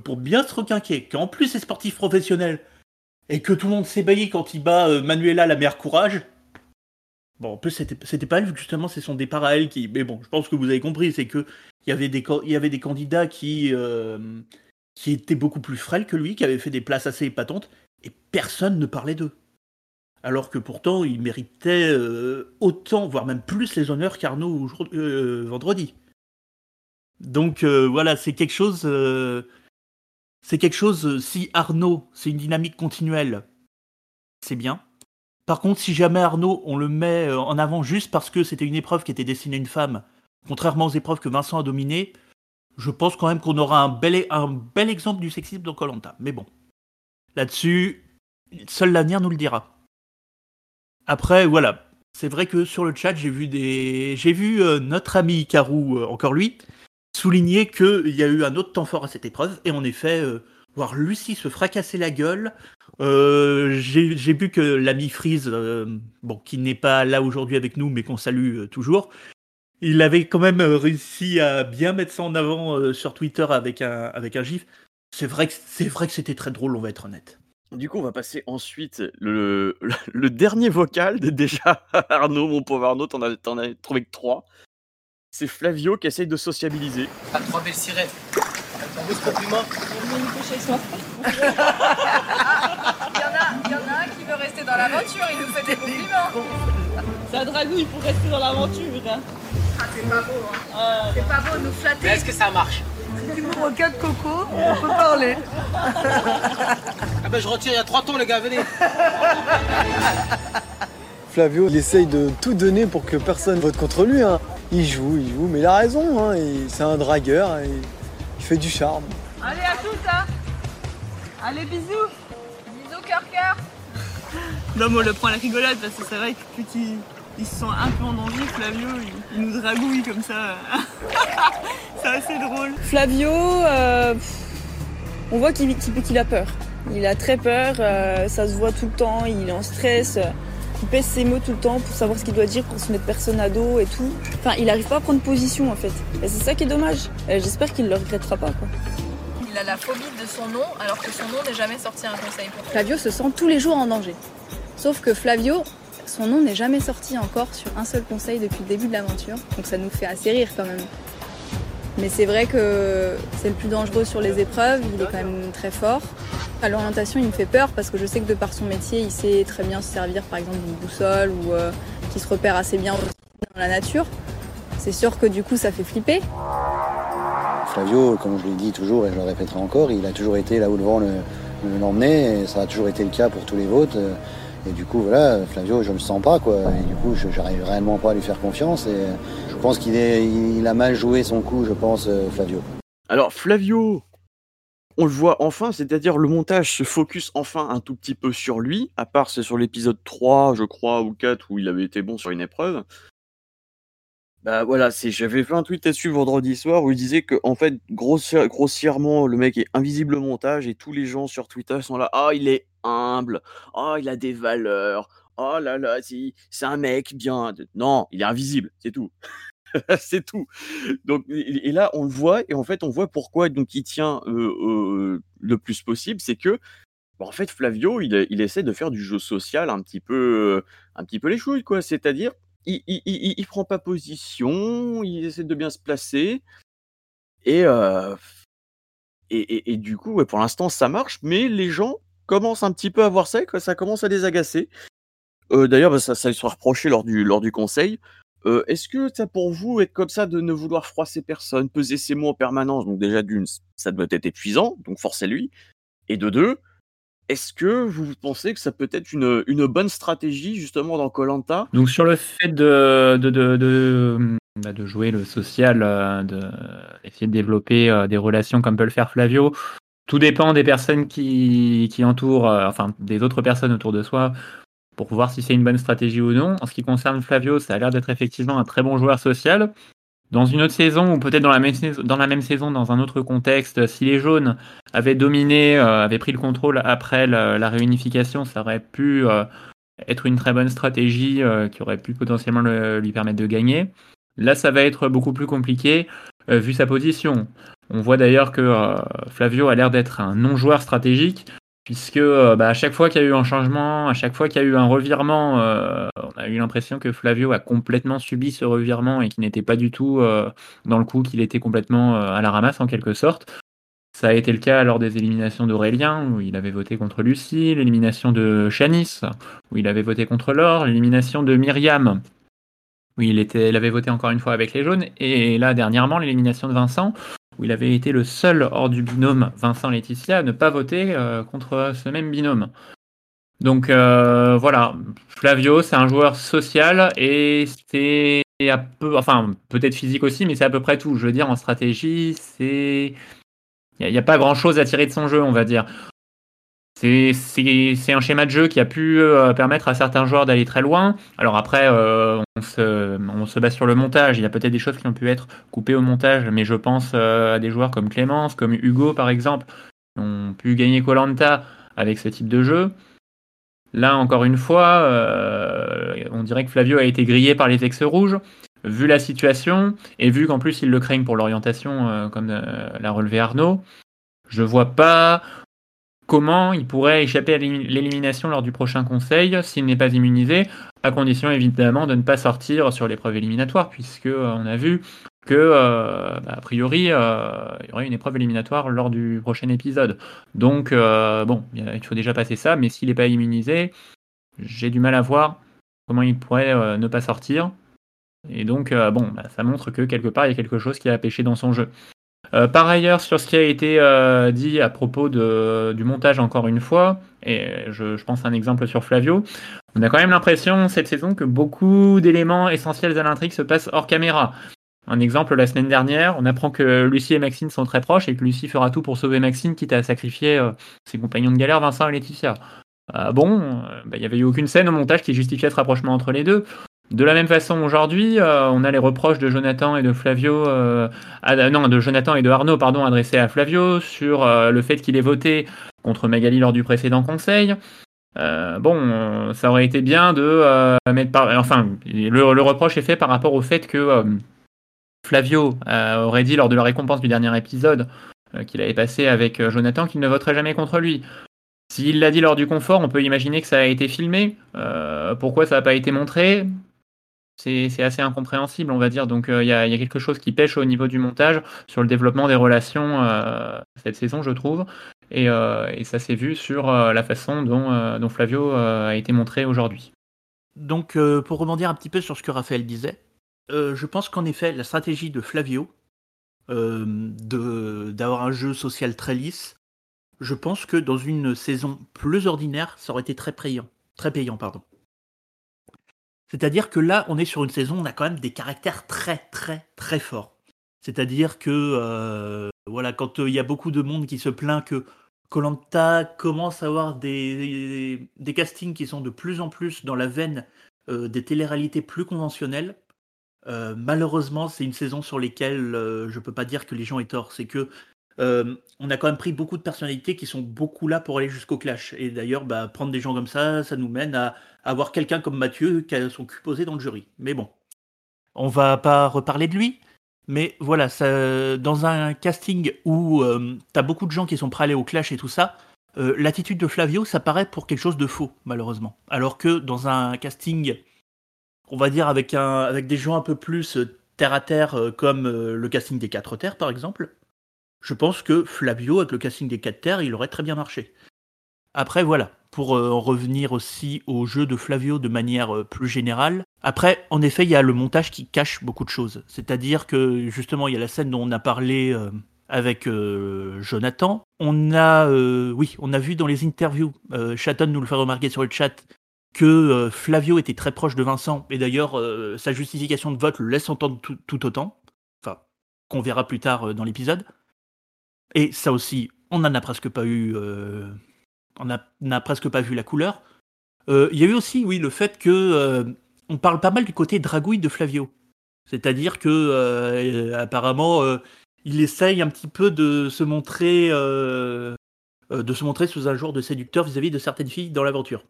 pour bien se requinquer, qu'en plus c'est sportif professionnel, et que tout le monde s'ébahit quand il bat euh, Manuela la mère courage. Bon, en plus, c'était, pas elle, justement, c'est son départ à elle qui. Mais bon, je pense que vous avez compris, c'est que il y avait des, il candidats qui, euh, qui étaient beaucoup plus frêles que lui, qui avaient fait des places assez épatantes, et personne ne parlait d'eux. Alors que pourtant, ils méritaient euh, autant, voire même plus les honneurs qu'Arnaud vendredi. Donc euh, voilà, c'est quelque chose. c'est quelque chose. Si Arnaud, c'est une dynamique continuelle, c'est bien. Par contre, si jamais Arnaud, on le met en avant juste parce que c'était une épreuve qui était destinée à une femme, contrairement aux épreuves que Vincent a dominées, je pense quand même qu'on aura un bel, bel exemple du sexisme dans Colanta. Mais bon, là-dessus, seul l'avenir nous le dira. Après, voilà. C'est vrai que sur le chat, j'ai vu des, j'ai vu euh, notre ami Karou, euh, encore lui, souligner qu'il y a eu un autre temps fort à cette épreuve. Et en effet, euh, voir Lucie se fracasser la gueule. j'ai vu que l'ami Freeze, bon, qui n'est pas là aujourd'hui avec nous, mais qu'on salue toujours, il avait quand même réussi à bien mettre ça en avant sur Twitter avec un, avec un gif. C'est vrai que c'était très drôle, on va être honnête. Du coup, on va passer ensuite le, *laughs* dernier vocal. Déjà, *laughs* Arnaud, mon pauvre Arnaud, t'en as trouvé que trois. C'est Flavio qui essaye de sociabiliser. À trois belles sirènes. Beau compliment. il, y en a, il y en a un qui veut rester dans l'aventure, il nous fait des compliments. Ça dragouille pour rester dans l'aventure. Hein. Ah, c'est pas beau. Hein. c'est pas beau de nous flatter. Est-ce que ça marche Si tu m'ouvres quatre coco, on peut parler. *laughs* ah ben je retire, il y a trois tours les gars, venez. Flavio, il essaye de tout donner pour que personne vote contre lui. Hein. Il joue, il joue, mais il a raison. Hein. C'est un dragueur, et il fait du charme. Allez à tous, hein Allez, bisous Bisous, cœur, cœur Non, moi, on le prend à la rigolade parce que c'est vrai que petit il se sent un peu en danger, Flavio, il, nous dragouille comme ça. *laughs* c'est assez drôle. Flavio, euh, on voit qu'il a peur. Il a très peur, euh, ça se voit tout le temps, il est en stress, il pèse ses mots tout le temps pour savoir ce qu'il doit dire pour se mettre personne à dos et tout. Enfin, il n'arrive pas à prendre position en fait. Et c'est ça qui est dommage. J'espère qu'il ne le regrettera pas. Quoi. Il a la phobie de son nom alors que son nom n'est jamais sorti à un conseil. Flavio se sent tous les jours en danger. Sauf que Flavio, son nom n'est jamais sorti encore sur un seul conseil depuis le début de l'aventure, donc ça nous fait assez rire quand même. Mais c'est vrai que c'est le plus dangereux sur les épreuves, il est quand même très fort. À l'orientation, il me fait peur parce que je sais que de par son métier, il sait très bien se servir par exemple d'une boussole ou euh, qu'il se repère assez bien dans la nature. C'est sûr que du coup, ça fait flipper. Flavio, comme je l'ai dit toujours et je le répéterai encore, il a toujours été là où le vent l'emmenait et ça a toujours été le cas pour tous les vôtres. Et du coup, voilà, Flavio, je ne le sens pas, quoi. Et du coup, je n'arrive réellement pas à lui faire confiance. Et je pense qu'il il a mal joué son coup, je pense, euh, Flavio. Alors, Flavio, on le voit enfin, c'est-à-dire le montage se focus enfin un tout petit peu sur lui, à part c'est sur l'épisode 3, je crois, ou 4, où il avait été bon sur une épreuve. Bah voilà, j'avais fait un tweet là-dessus vendredi soir où il disait que en fait grossièrement le mec est invisible au montage et tous les gens sur Twitter sont là ah il est humble, oh il a des valeurs, oh là là c'est un mec bien. Non, il est invisible, c'est tout. *laughs* c'est tout. Donc et là on le voit et en fait on voit pourquoi donc il tient le plus possible, c'est que bah, en fait Flavio il, il, essaie de faire du jeu social un petit peu un petit peu les chouilles quoi, c'est-à-dire il, il, prend pas position, il essaie de bien se placer. Et, et, et, du coup, pour l'instant, ça marche, mais les gens commencent un petit peu à voir ça, que ça commence à les agacer. D'ailleurs, bah, ça, ça sera reproché lors du, lors du conseil. Est-ce que ça pour vous être comme ça de ne vouloir froisser personne, peser ses mots en permanence Donc déjà d'une, ça doit être épuisant, donc forcez lui. Et de deux, est-ce que vous pensez que ça peut être une, bonne stratégie justement dans Colanta Donc sur le fait de, de, bah, jouer le social, euh, d'essayer de, développer euh, des relations comme peut le faire Flavio, tout dépend des personnes qui, qui entourent, euh, enfin des autres personnes autour de soi, pour voir si c'est une bonne stratégie ou non. En ce qui concerne Flavio, ça a l'air d'être effectivement un très bon joueur social. Dans une autre saison, ou peut-être dans, la même, saison, dans un autre contexte, si les jaunes avaient dominé, euh, avaient pris le contrôle après la, réunification, ça aurait pu euh, être une très bonne stratégie euh, qui aurait pu potentiellement lui permettre de gagner. Là, ça va être beaucoup plus compliqué vu sa position. On voit d'ailleurs que Flavio a l'air d'être un non-joueur stratégique, puisque euh, bah, à chaque fois qu'il y a eu un changement, à chaque fois qu'il y a eu un revirement, euh, on a eu l'impression que Flavio a complètement subi ce revirement et qu'il n'était pas du tout dans le coup, qu'il était complètement à la ramasse en quelque sorte. Ça a été le cas lors des éliminations d'Aurélien, où il avait voté contre Lucie, l'élimination de Chanice, où il avait voté contre Laure, l'élimination de Myriam, où il avait voté encore une fois avec les jaunes, et là dernièrement l'élimination de Vincent, où il avait été le seul hors du binôme Vincent-Laetitia à ne pas voter euh, contre ce même binôme. Donc euh, voilà, Flavio, c'est un joueur social et c'est à peu, enfin peut-être physique aussi, mais c'est à peu près tout. Je veux dire, en stratégie, c'est il n'y a, pas grand-chose à tirer de son jeu, on va dire. C'est un schéma de jeu qui a pu euh, permettre à certains joueurs d'aller très loin. Alors après, euh, on, se, base sur le montage. Il y a peut-être des choses qui ont pu être coupées au montage, mais je pense euh, à des joueurs comme Clémence, comme Hugo par exemple, qui ont pu gagner Colanta avec ce type de jeu. Là, encore une fois, on dirait que Flavio a été grillé par les ex-rouges vu la situation, et vu qu'en plus ils le craignent pour l'orientation, comme l'a relevé Arnaud, je vois pas comment il pourrait échapper à l'élimination lors du prochain conseil s'il n'est pas immunisé, à condition évidemment de ne pas sortir sur l'épreuve éliminatoire, puisque euh, on a vu que, bah, a priori, il y aurait une épreuve éliminatoire lors du prochain épisode. Donc, bon, il faut déjà passer ça, mais s'il n'est pas immunisé, j'ai du mal à voir comment il pourrait ne pas sortir. Et donc, euh, bon, bah, ça montre que quelque part, il y a quelque chose qui a pêché dans son jeu. Euh, par ailleurs, sur ce qui a été euh, dit à propos du montage, encore une fois, et je, pense à un exemple sur Flavio, on a quand même l'impression cette saison que beaucoup d'éléments essentiels à l'intrigue se passent hors caméra. Un exemple, la semaine dernière, on apprend que Lucie et Maxine sont très proches et que Lucie fera tout pour sauver Maxine, quitte à sacrifier ses compagnons de galère, Vincent et Laetitia. bon, bah, il n'y avait eu aucune scène au montage qui justifiait ce rapprochement entre les deux. De la même façon, aujourd'hui, euh, on a les reproches de Jonathan et de Flavio, euh, non, de Jonathan et de Arnaud, pardon, adressés à Flavio sur euh, le fait qu'il ait voté contre Magali lors du précédent conseil. bon, ça aurait été bien de mettre par, enfin, le, reproche est fait par rapport au fait que Flavio aurait dit lors de la récompense du dernier épisode qu'il avait passé avec Jonathan qu'il ne voterait jamais contre lui. S'il l'a dit lors du confort, on peut imaginer que ça a été filmé. pourquoi ça n'a pas été montré? C'est assez incompréhensible, on va dire. Donc euh, il y, a, quelque chose qui pêche au niveau du montage sur le développement des relations euh, cette saison, je trouve. Et, euh, ça s'est vu sur la façon dont, Flavio a été montré aujourd'hui. Donc pour rebondir un petit peu sur ce que Raphaël disait, je pense qu'en effet, la stratégie de Flavio, d'avoir un jeu social très lisse, je pense que dans une saison plus ordinaire, ça aurait été très payant. Très payant, pardon. C'est-à-dire que là, on est sur une saison, on a quand même des caractères très, très, très forts. C'est-à-dire que, euh, voilà, quand euh, il y a beaucoup de monde qui se plaint que Colanta commence à avoir des, des, castings qui sont de plus en plus dans la veine euh, des téléréalités plus conventionnelles, malheureusement, c'est une saison sur laquelle je ne peux pas dire que les gens aient tort. C'est que on a quand même pris beaucoup de personnalités qui sont beaucoup là pour aller jusqu'au clash. Et d'ailleurs, bah, prendre des gens comme ça, ça nous mène à, avoir quelqu'un comme Mathieu qui a son cul posé dans le jury. Mais bon, on va pas reparler de lui. Mais voilà, dans un casting où euh, tu as beaucoup de gens qui sont prêts à aller au clash et tout ça, euh, l'attitude de Flavio, ça paraît pour quelque chose de faux, malheureusement. Alors que dans un casting, on va dire avec, avec des gens un peu plus euh, terre à terre, comme le casting des quatre terres par exemple, je pense que Flavio, avec le casting des quatre terres, il aurait très bien marché. Après, voilà, pour euh, en revenir aussi au jeu de Flavio de manière euh, plus générale. Après, en effet, il y a le montage qui cache beaucoup de choses. C'est-à-dire que justement, il y a la scène dont on a parlé euh, avec Jonathan. On a, vu dans les interviews, Chatton nous le fait remarquer sur le chat, que Flavio était très proche de Vincent. Et d'ailleurs, sa justification de vote le laisse entendre tout, tout autant. Enfin, qu'on verra plus tard dans l'épisode. Et ça aussi, on n'en a presque pas eu on n'a presque pas vu la couleur. Euh, il y a eu aussi, oui, le fait que euh, on parle pas mal du côté dragouille de Flavio. C'est-à-dire que euh, apparemment, il essaye un petit peu de se montrer, de se montrer sous un jour de séducteur vis-à-vis de certaines filles dans l'aventure.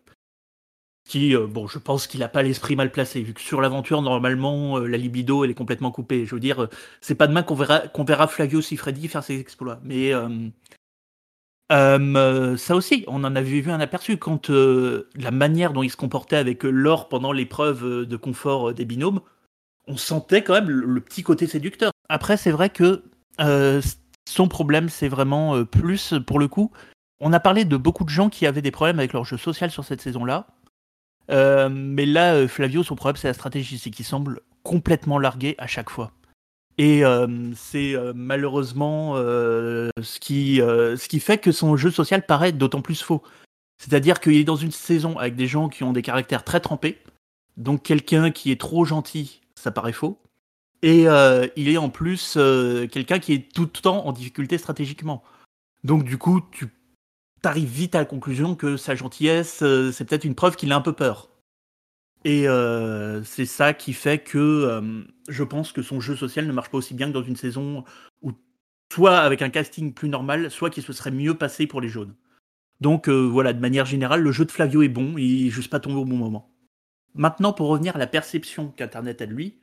Qui, euh, bon, je pense qu'il n'a pas l'esprit mal placé, vu que sur l'aventure, normalement, euh, la libido, elle est complètement coupée. Je veux dire, euh, c'est pas demain qu'on verra, qu'on verra Flavio Sifredi faire ses exploits. Mais ça aussi, on en avait vu un aperçu quand la manière dont il se comportait avec l'or pendant l'épreuve de confort des binômes, on sentait quand même le, le petit côté séducteur. Après, c'est vrai que son problème, c'est vraiment plus, pour le coup, on a parlé de beaucoup de gens qui avaient des problèmes avec leur jeu social sur cette saison-là. Euh, mais là, euh, Flavio, son problème, c'est la stratégie, c'est qu'il semble complètement largué à chaque fois. Et euh, c'est malheureusement ce, qui, ce qui fait que son jeu social paraît d'autant plus faux. C'est-à-dire qu'il est dans une saison avec des gens qui ont des caractères très trempés. Donc quelqu'un qui est trop gentil, ça paraît faux. Et il est en plus quelqu'un qui est tout le temps en difficulté stratégiquement. Donc du coup, tu t'arrives vite à la conclusion que sa gentillesse, euh, c'est peut-être une preuve qu'il a un peu peur. Et euh, c'est ça qui fait que euh, je pense que son jeu social ne marche pas aussi bien que dans une saison où, soit avec un casting plus normal, soit qu'il se serait mieux passé pour les jaunes. Donc voilà, de manière générale, le jeu de Flavio est bon, il est juste pas tombé au bon moment. Maintenant, pour revenir à la perception qu'Internet a de lui,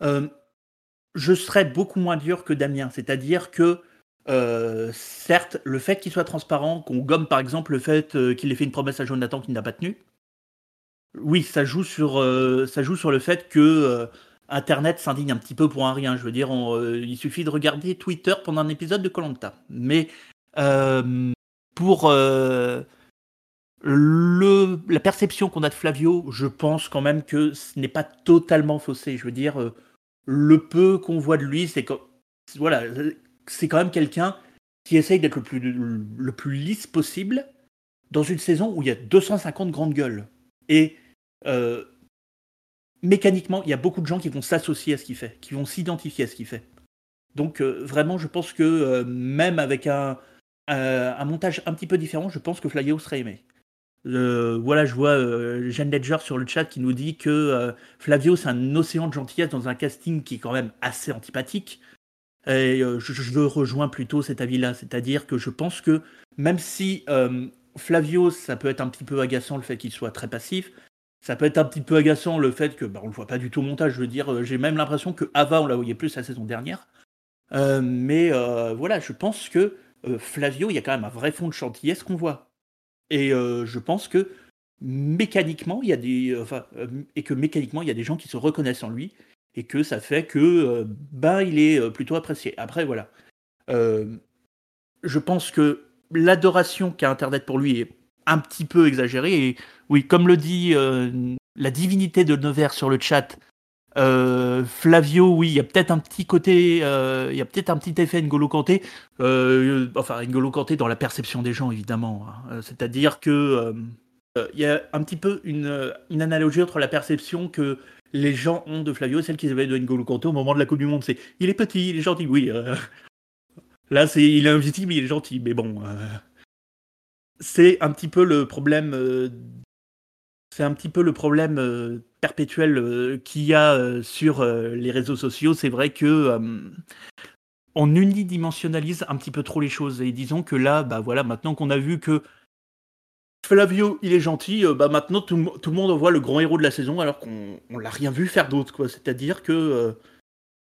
je serais beaucoup moins dur que Damien. C'est-à-dire que euh, certes, le fait qu'il soit transparent, qu'on gomme par exemple le fait euh, qu'il ait fait une promesse à Jonathan qu'il n'a pas tenue, oui, ça joue sur, euh, ça joue sur le fait que Internet s'indigne un petit peu pour un rien. Je veux dire, il suffit de regarder Twitter pendant un épisode de Colanta. Mais pour le, la perception qu'on a de Flavio, je pense quand même que ce n'est pas totalement faussé. Je veux dire, le peu qu'on voit de lui, c'est que voilà, c'est quand même quelqu'un qui essaye d'être le plus, lisse possible dans une saison où il y a 250 grandes gueules. Et euh, mécaniquement, il y a beaucoup de gens qui vont s'associer à ce qu'il fait, qui vont s'identifier à ce qu'il fait. Donc euh, vraiment, je pense que euh, même avec un, un montage un petit peu différent, je pense que Flavio serait aimé. voilà, je vois Jeanne Ledger sur le chat qui nous dit que Flavio, c'est un océan de gentillesse dans un casting qui est quand même assez antipathique. Et euh, je, rejoins plutôt cet avis-là, c'est-à-dire que je pense que même si euh, Flavio, ça peut être un petit peu agaçant le fait qu'il soit très passif, ça peut être un petit peu agaçant le fait que bah, on le voit pas du tout au montage. Je veux dire, euh, j'ai même l'impression que Ava on la voyait plus la saison dernière. mais voilà, je pense que Flavio, il y a quand même un vrai fond de ce qu'on voit. Et je pense que mécaniquement, il y a des, et que mécaniquement, il y a des gens qui se reconnaissent en lui et que ça fait que ben, il est euh, plutôt apprécié. Après, voilà. Euh, je pense que l'adoration qu'a Internet pour lui est un petit peu exagérée. Et oui, comme le dit la divinité de Nevers sur le chat, Flavio, oui, il y a peut-être un petit côté, il y a peut-être un petit effet N'Golo Kanté, enfin N'Golo Kanté dans la perception des gens évidemment. Hein. C'est-à-dire que il y a un petit peu une, analogie entre la perception que les gens ont de Flavio, celle qu'ils avaient de N'Golo Kanté au moment de la Coupe du Monde. C'est il est petit, il est gentil, oui. Euh. là, c'est il est invisible, il est gentil, mais bon. Euh. c'est un petit peu le problème. Euh, c'est un petit peu le problème perpétuel qu'il y a sur les réseaux sociaux. C'est vrai que on unidimensionnalise un petit peu trop les choses. Et disons que là, bah voilà, maintenant qu'on a vu que Flavio, il est gentil. Euh, bah maintenant, tout, le monde voit le grand héros de la saison, alors qu'on l'a rien vu faire d'autre, quoi. C'est-à-dire que, euh,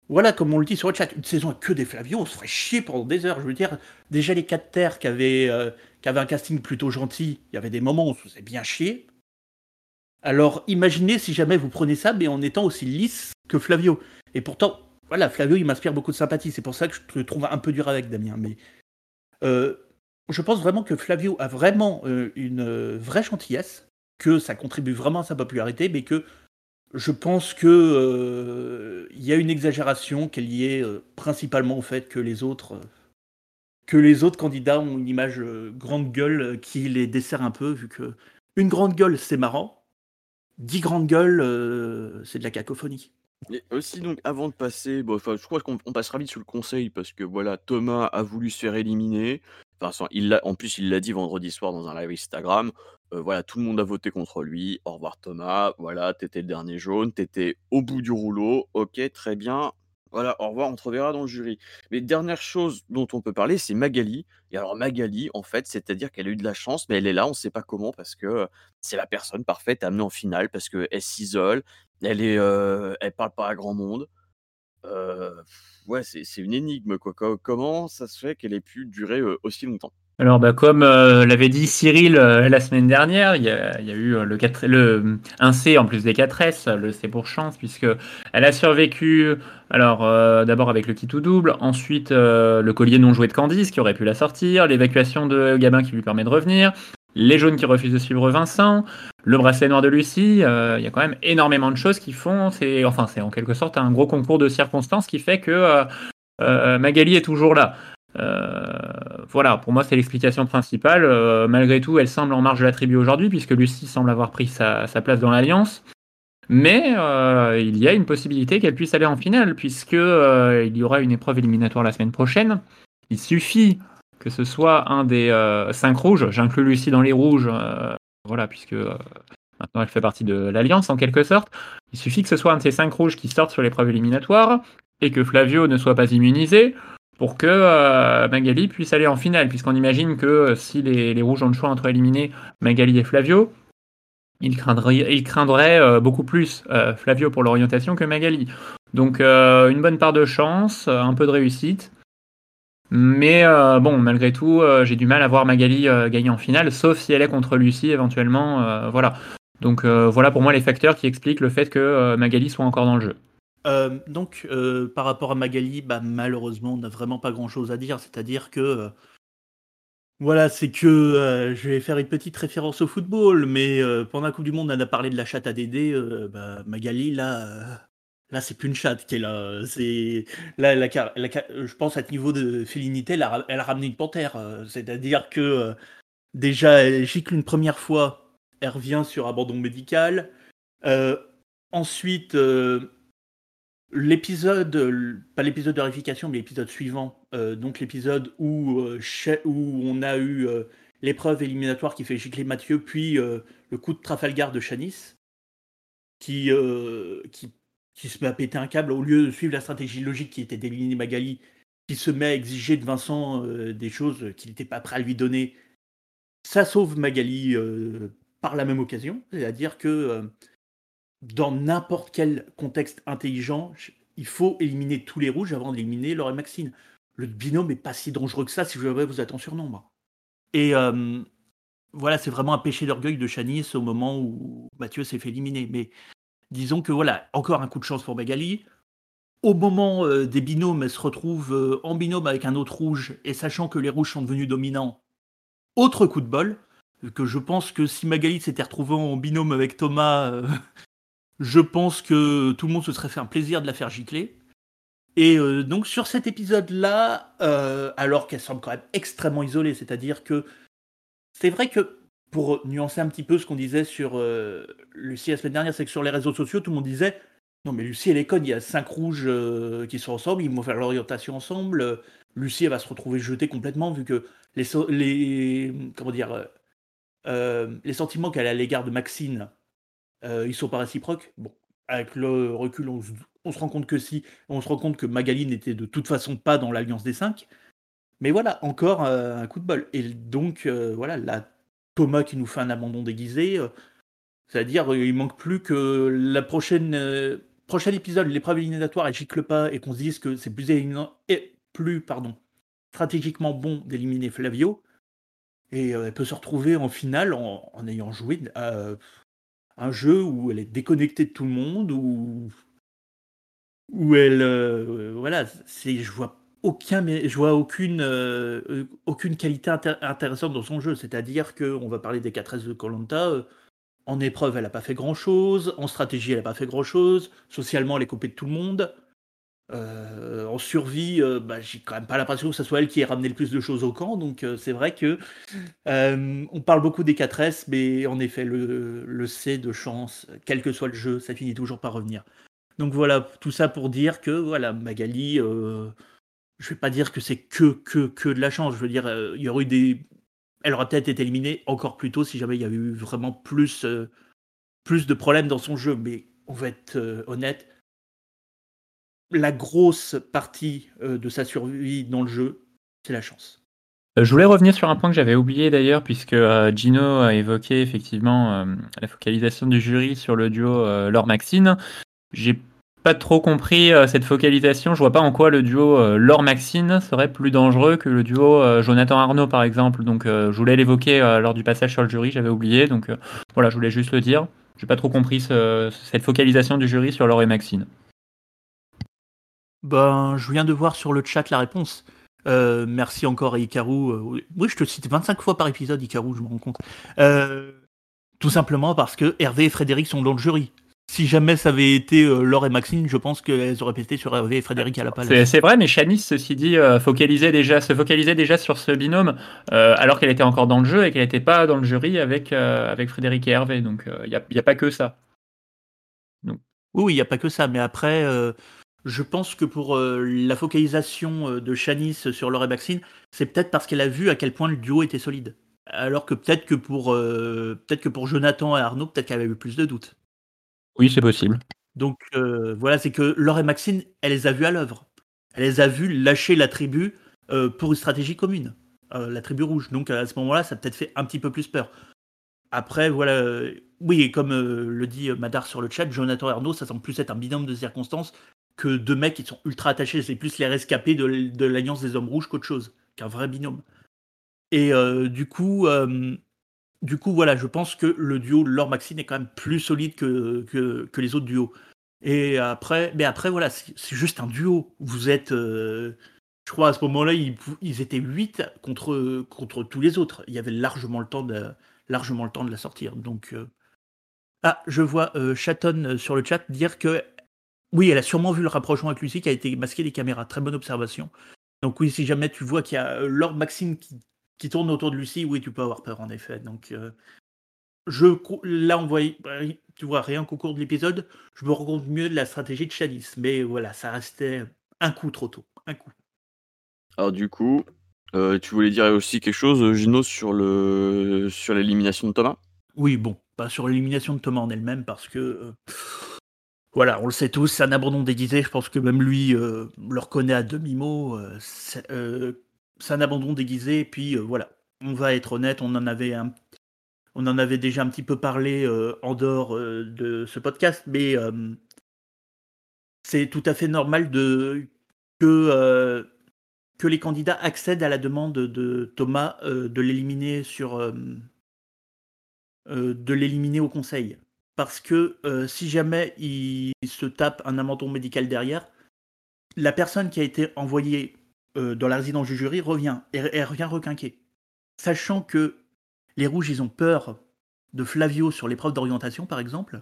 voilà, comme on le dit sur le chat, une saison avec que des Flavio, on se ferait chier pendant des heures. Je veux dire, déjà les 4 terres qui avaient, euh, qui avaient un casting plutôt gentil, il y avait des moments où on se faisait bien chier. Alors, imaginez si jamais vous prenez ça, mais en étant aussi lisse que Flavio. Et pourtant, voilà, Flavio, il m'inspire beaucoup de sympathie. C'est pour ça que je le trouve un peu dur avec Damien. Mais je pense vraiment que Flavio a vraiment euh, une euh, vraie gentillesse, que ça contribue vraiment à sa popularité, mais que je pense que euh, y a une exagération qui est liée principalement au fait que les autres que les autres candidats ont une image grande gueule qui les dessert un peu, vu que une grande gueule c'est marrant, dix grandes gueules c'est de la cacophonie. Aussi donc avant de passer, je crois qu'on passera vite sur le conseil parce que voilà, Thomas a voulu se faire éliminer il en plus, il l'a dit vendredi soir dans un live Instagram. voilà, tout le monde a voté contre lui. Au revoir Thomas. Voilà, t'étais le dernier jaune, t'étais au bout du rouleau. Ok, très bien. Voilà, au revoir, on te reverra dans le jury. Mais dernière chose dont on peut parler, c'est Magali. Et alors Magali, en fait, c'est-à-dire qu'elle a eu de la chance, mais elle est là, on ne sait pas comment, parce que euh, c'est la personne parfaite à en finale, parce qu'elle s'isole, elle euh, elle parle pas à grand monde. Ouais, c'est une énigme, quoi. Co- Comment ça se fait qu'elle ait pu durer aussi longtemps? Alors, bah, comme l'avait dit Cyril la semaine dernière, il y a, eu le, 4, le 1C en plus des 4S, le C pour chance, puisque elle a survécu, alors d'abord avec le kit ou double, ensuite le collier non joué de Candice qui aurait pu la sortir, l'évacuation de Gabin qui lui permet de revenir, les jaunes qui refusent de suivre Vincent, le bracelet noir de Lucie, euh, il y a quand même énormément de choses qui font, c'est enfin c'est en quelque sorte un gros concours de circonstances qui fait que euh, euh, Magali est toujours là. Voilà, pour moi, c'est l'explication principale. Malgré tout, elle semble en marge de la tribu aujourd'hui, puisque Lucie semble avoir pris sa, sa place dans l'Alliance. Mais il y a une possibilité qu'elle puisse aller en finale, puisque il y aura une épreuve éliminatoire la semaine prochaine. Il suffit que ce soit un des euh, cinq rouges. J'inclus Lucie dans les rouges, euh, voilà, puisque euh, maintenant elle fait partie de l'Alliance en quelque sorte. Il suffit que ce soit un de ces cinq rouges qui sortent sur l'épreuve éliminatoire et que Flavio ne soit pas immunisé pour que Magali puisse aller en finale, puisqu'on imagine que si les, rouges ont le choix entre éliminer Magali et Flavio, ils craindraient, ils craindraient beaucoup plus Flavio pour l'orientation que Magali. Donc une bonne part de chance, un peu de réussite. Mais euh, bon, malgré tout, euh, j'ai du mal à voir Magali euh, gagner en finale, sauf si elle est contre Lucie éventuellement. voilà. Donc voilà pour moi les facteurs qui expliquent le fait que Magali soit encore dans le jeu. Donc, par rapport à Magali, bah, malheureusement, on n'a vraiment pas grand-chose à dire. C'est-à-dire que, voilà, c'est que je vais faire une petite référence au football, mais pendant la Coupe du Monde, on a parlé de la chatte à Dédé. bah, Magali, là, là, c'est plus une chatte qui est là. C'est là, car- je pense à ce niveau de félinité, elle a, ramené une panthère. euh, C'est-à-dire que euh, déjà, elle gicle une première fois, elle revient sur abandon médical. Euh, ensuite. euh, L'épisode, euh, pas l'épisode de vérification, mais l'épisode suivant, euh, donc l'épisode où, euh, on a eu euh, l'épreuve éliminatoire qui fait gicler Mathieu, puis euh, le coup de Trafalgar de Chanis, qui, euh, qui, qui se met à péter un câble au lieu de suivre la stratégie logique qui était d'éliminer Magali, qui se met à exiger de Vincent euh, des choses qu'il n'était pas prêt à lui donner. Ça sauve Magali euh, par la même occasion, c'est-à-dire que euh, dans n'importe quel contexte intelligent, je- il faut éliminer tous les rouges avant d'éliminer Laure et Maxine. Le binôme n'est pas si dangereux que ça si jamais vous êtes en surnombre. Et voilà, c'est vraiment un péché d'orgueil de Chanis au moment où Mathieu s'est fait éliminer. Mais disons que voilà, encore un coup de chance pour Magali. Au moment euh, des binômes, elle se retrouve euh, en binôme avec un autre rouge, et sachant que les rouges sont devenus dominants, autre coup de bol, que je pense que si Magali s'était retrouvée en binôme avec Thomas, euh, je pense que tout le monde se serait fait un plaisir de la faire gicler. Et donc sur cet épisode-là, alors qu'elle semble quand même extrêmement isolée, c'est-à-dire que c'est vrai que pour nuancer un petit peu ce qu'on disait sur euh, Lucie la semaine dernière, c'est que sur les réseaux sociaux, tout le monde disait non mais Lucie elle est conne, il y a cinq rouges euh, qui sont ensemble, ils vont faire l'orientation ensemble. euh, Lucie va se retrouver jetée complètement vu que les, comment dire les sentiments qu'elle a à l'égard de Maxine, ils sont pas réciproques. Bon, avec le recul, on, se- on se rend compte que si, on se rend compte que Magali n'était de toute façon pas dans l'alliance des cinq. Mais voilà, encore un coup de bol. Et donc, voilà, là, Thomas qui nous fait un abandon déguisé. euh, C'est-à-dire, euh, il manque plus que la prochaine euh, prochain épisode, l'épreuve éliminatoire, elle gicle pas et qu'on se dise que c'est plus, et plus pardon, stratégiquement bon d'éliminer Flavio. Et elle peut se retrouver en finale en, ayant joué euh, un jeu où elle est déconnectée de tout le monde, où, où elle. voilà, je vois aucun, mais je vois aucune, euh, euh, aucune qualité intér- intéressante dans son jeu. C'est-à-dire qu'on va parler des 4S de Colanta. en épreuve, elle n'a pas fait grand-chose. En stratégie, elle n'a pas fait grand-chose. Socialement, elle est coupée de tout le monde. Euh, en survie, euh, bah, j'ai quand même pas l'impression que ce soit elle qui ait ramené le plus de choses au camp. Donc euh, c'est vrai que euh, on parle beaucoup des 4S, mais en effet, le, le C de chance, quel que soit le jeu, ça finit toujours par revenir. Donc voilà, tout ça pour dire que voilà, Magali, euh, je vais pas dire que c'est que, que, que de la chance. Je veux dire, euh, y aurait eu des. Elle aurait peut-être été éliminée encore plus tôt si jamais il y avait eu vraiment plus, euh, plus de problèmes dans son jeu. Mais on va être euh, honnête, la grosse partie de sa survie dans le jeu, c'est la chance. Je voulais revenir sur un point que j'avais oublié d'ailleurs, puisque Gino a évoqué effectivement la focalisation du jury sur le duo euh, Laure-Maxine. J'ai pas trop compris euh, cette focalisation. Je vois pas en quoi le duo euh, Laure-Maxine serait plus dangereux que le duo euh, Jonathan-Arnaud par exemple. Donc je voulais l'évoquer lors du passage sur le jury, j'avais oublié. Donc voilà, je voulais juste le dire. J'ai pas trop compris ce- cette focalisation du jury sur Laure et Maxine. Ben, je viens de voir sur le chat la réponse. Merci encore à Ikaru. Euh, oui, je te cite 25 fois par épisode, Ikaru, je me rends compte. Tout simplement parce que Hervé et Frédéric sont dans le jury. Si jamais ça avait été euh, Laure et Maxine, je pense qu'elles auraient pété sur Hervé et Frédéric à la palace. c'est vrai, mais Shanice, ceci dit, euh, focalisait déjà, se focalisait déjà sur ce binôme euh, alors qu'elle était encore dans le jeu et qu'elle n'était pas dans le jury avec, avec Frédéric et Hervé. Donc il n'y a, pas que ça. Oui, oui, il n'y a pas que ça. Mais après, je pense que pour la focalisation de Shanice sur Laure et Maxine, c'est peut-être parce qu'elle a vu à quel point le duo était solide. Alors que peut-être que pour peut-être que pour Jonathan et Arnaud, peut-être qu'elle avait eu plus de doutes. Oui, c'est possible. Donc euh, voilà, c'est que Laure et Maxine, elle les a vus à l'œuvre. Elle les a vus lâcher la tribu euh, pour une stratégie commune, euh, la tribu rouge. Donc à ce moment-là, ça peut-être fait un petit peu plus peur. Après, voilà, oui, et comme le dit Madar sur le chat, Jonathan Arnaud, ça semble plus être un binôme de circonstances que deux mecs qui sont ultra attachés. C'est plus les rescapés de, l'Alliance des Hommes Rouges qu'autre chose, qu'un vrai binôme. Et du coup, du coup, voilà, je pense que le duo Laure Maxine est quand même plus solide que, les autres duos. Et après, mais après, voilà, c'est juste un duo. Vous êtes, euh, je crois à ce moment-là, ils, étaient 8 contre, tous les autres. Il y avait largement le temps de, largement le temps de la sortir. Donc, euh, ah, je vois euh, Chaton sur le chat dire que oui, elle a sûrement vu le rapprochement avec Lucie qui a été masqué des caméras. Très bonne observation. Donc oui, si jamais tu vois qu'il y a Lord Maxime qui, qui tourne autour de Lucie, oui, tu peux avoir peur en effet. Donc euh, je là on voit, tu vois, rien qu'au cours de l'épisode, je me rends compte mieux de la stratégie de Chalice. Mais voilà, ça restait un coup trop tôt, un coup. Alors du coup, euh, tu voulais dire aussi quelque chose, euh, Gino, sur le sur l'élimination de Thomas? Oui, bon, pas sur l'élimination de Thomas en elle-même parce que euh, voilà, on le sait tous, c'est un abandon déguisé. Je pense que même lui euh, le reconnaît à demi-mot. euh, c'est un abandon déguisé. Et puis euh, voilà, on va être honnête, on en avait un, on en avait déjà un petit peu parlé euh, en dehors euh, de ce podcast, mais c'est tout à fait normal de que que les candidats accèdent à la demande de Thomas de l'éliminer sur de l'éliminer au conseil. Parce que si jamais il se tape un amendement médical derrière, la personne qui a été envoyée euh, dans la résidence du jury revient, et revient requinquer. Sachant que les rouges, ils ont peur de Flavio sur l'épreuve d'orientation, par exemple.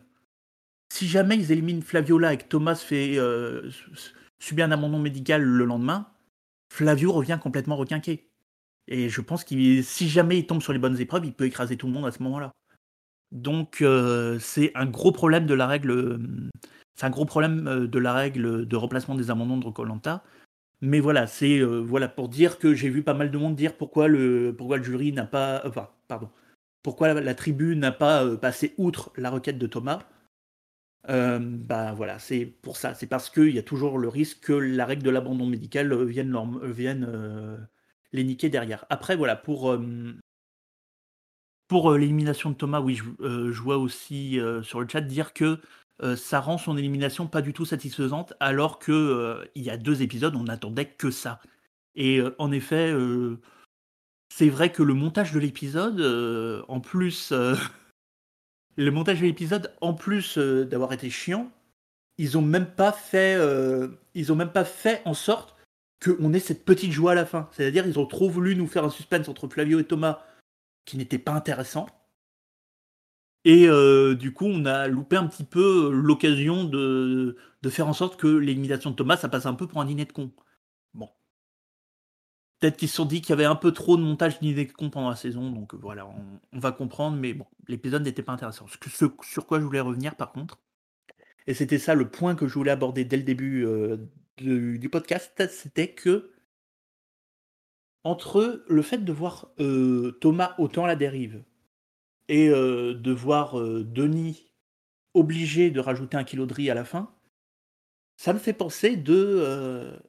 Si jamais ils éliminent Flavio là et que Thomas fait euh, subit un amendement médical le lendemain, Flavio revient complètement requinqué. Et je pense que si jamais il tombe sur les bonnes épreuves, il peut écraser tout le monde à ce moment-là. Donc euh, c'est un gros problème de la règle. euh, C'est un gros problème de la règle de remplacement des amendements de Colanta. Mais voilà, c'est euh, voilà pour dire que j'ai vu pas mal de monde dire pourquoi le pourquoi le jury n'a pas, enfin pardon, pourquoi la, tribu n'a pas euh, passé outre la requête de Thomas. Euh, bah voilà, c'est pour ça. C'est parce qu'il y a toujours le risque que la règle de l'abandon médical euh, vienne, leur- euh, vienne euh, les niquer derrière. Après voilà pour euh, pour euh, l'élimination de Thomas, oui, je, euh, vois aussi euh, sur le chat dire que ça rend son élimination pas du tout satisfaisante, alors que il y a deux épisodes, on n'attendait que ça. Et en effet, c'est vrai que le montage de l'épisode, en plus, *laughs* le montage de l'épisode, en plus d'avoir été chiant, ils ont même pas fait, ils ont même pas fait en sorte qu'on ait cette petite joie à la fin. C'est-à-dire, ils ont trop voulu nous faire un suspense entre Flavio et Thomas qui n'était pas intéressant. Et euh, du coup, on a loupé un petit peu l'occasion de, de faire en sorte que l'élimination de Thomas, ça passe un peu pour un dîner de con. Bon. Peut-être qu'ils se sont dit qu'il y avait un peu trop de montage dîner de con pendant la saison, donc voilà, on, va comprendre, mais bon, l'épisode n'était pas intéressant. Ce, sur quoi je voulais revenir par contre, et c'était ça le point que je voulais aborder dès le début euh, du podcast, c'était que entre le fait de voir euh, Thomas autant à la dérive et euh, de voir euh, Denis obligé de rajouter un kilo de riz à la fin, ça me fait penser de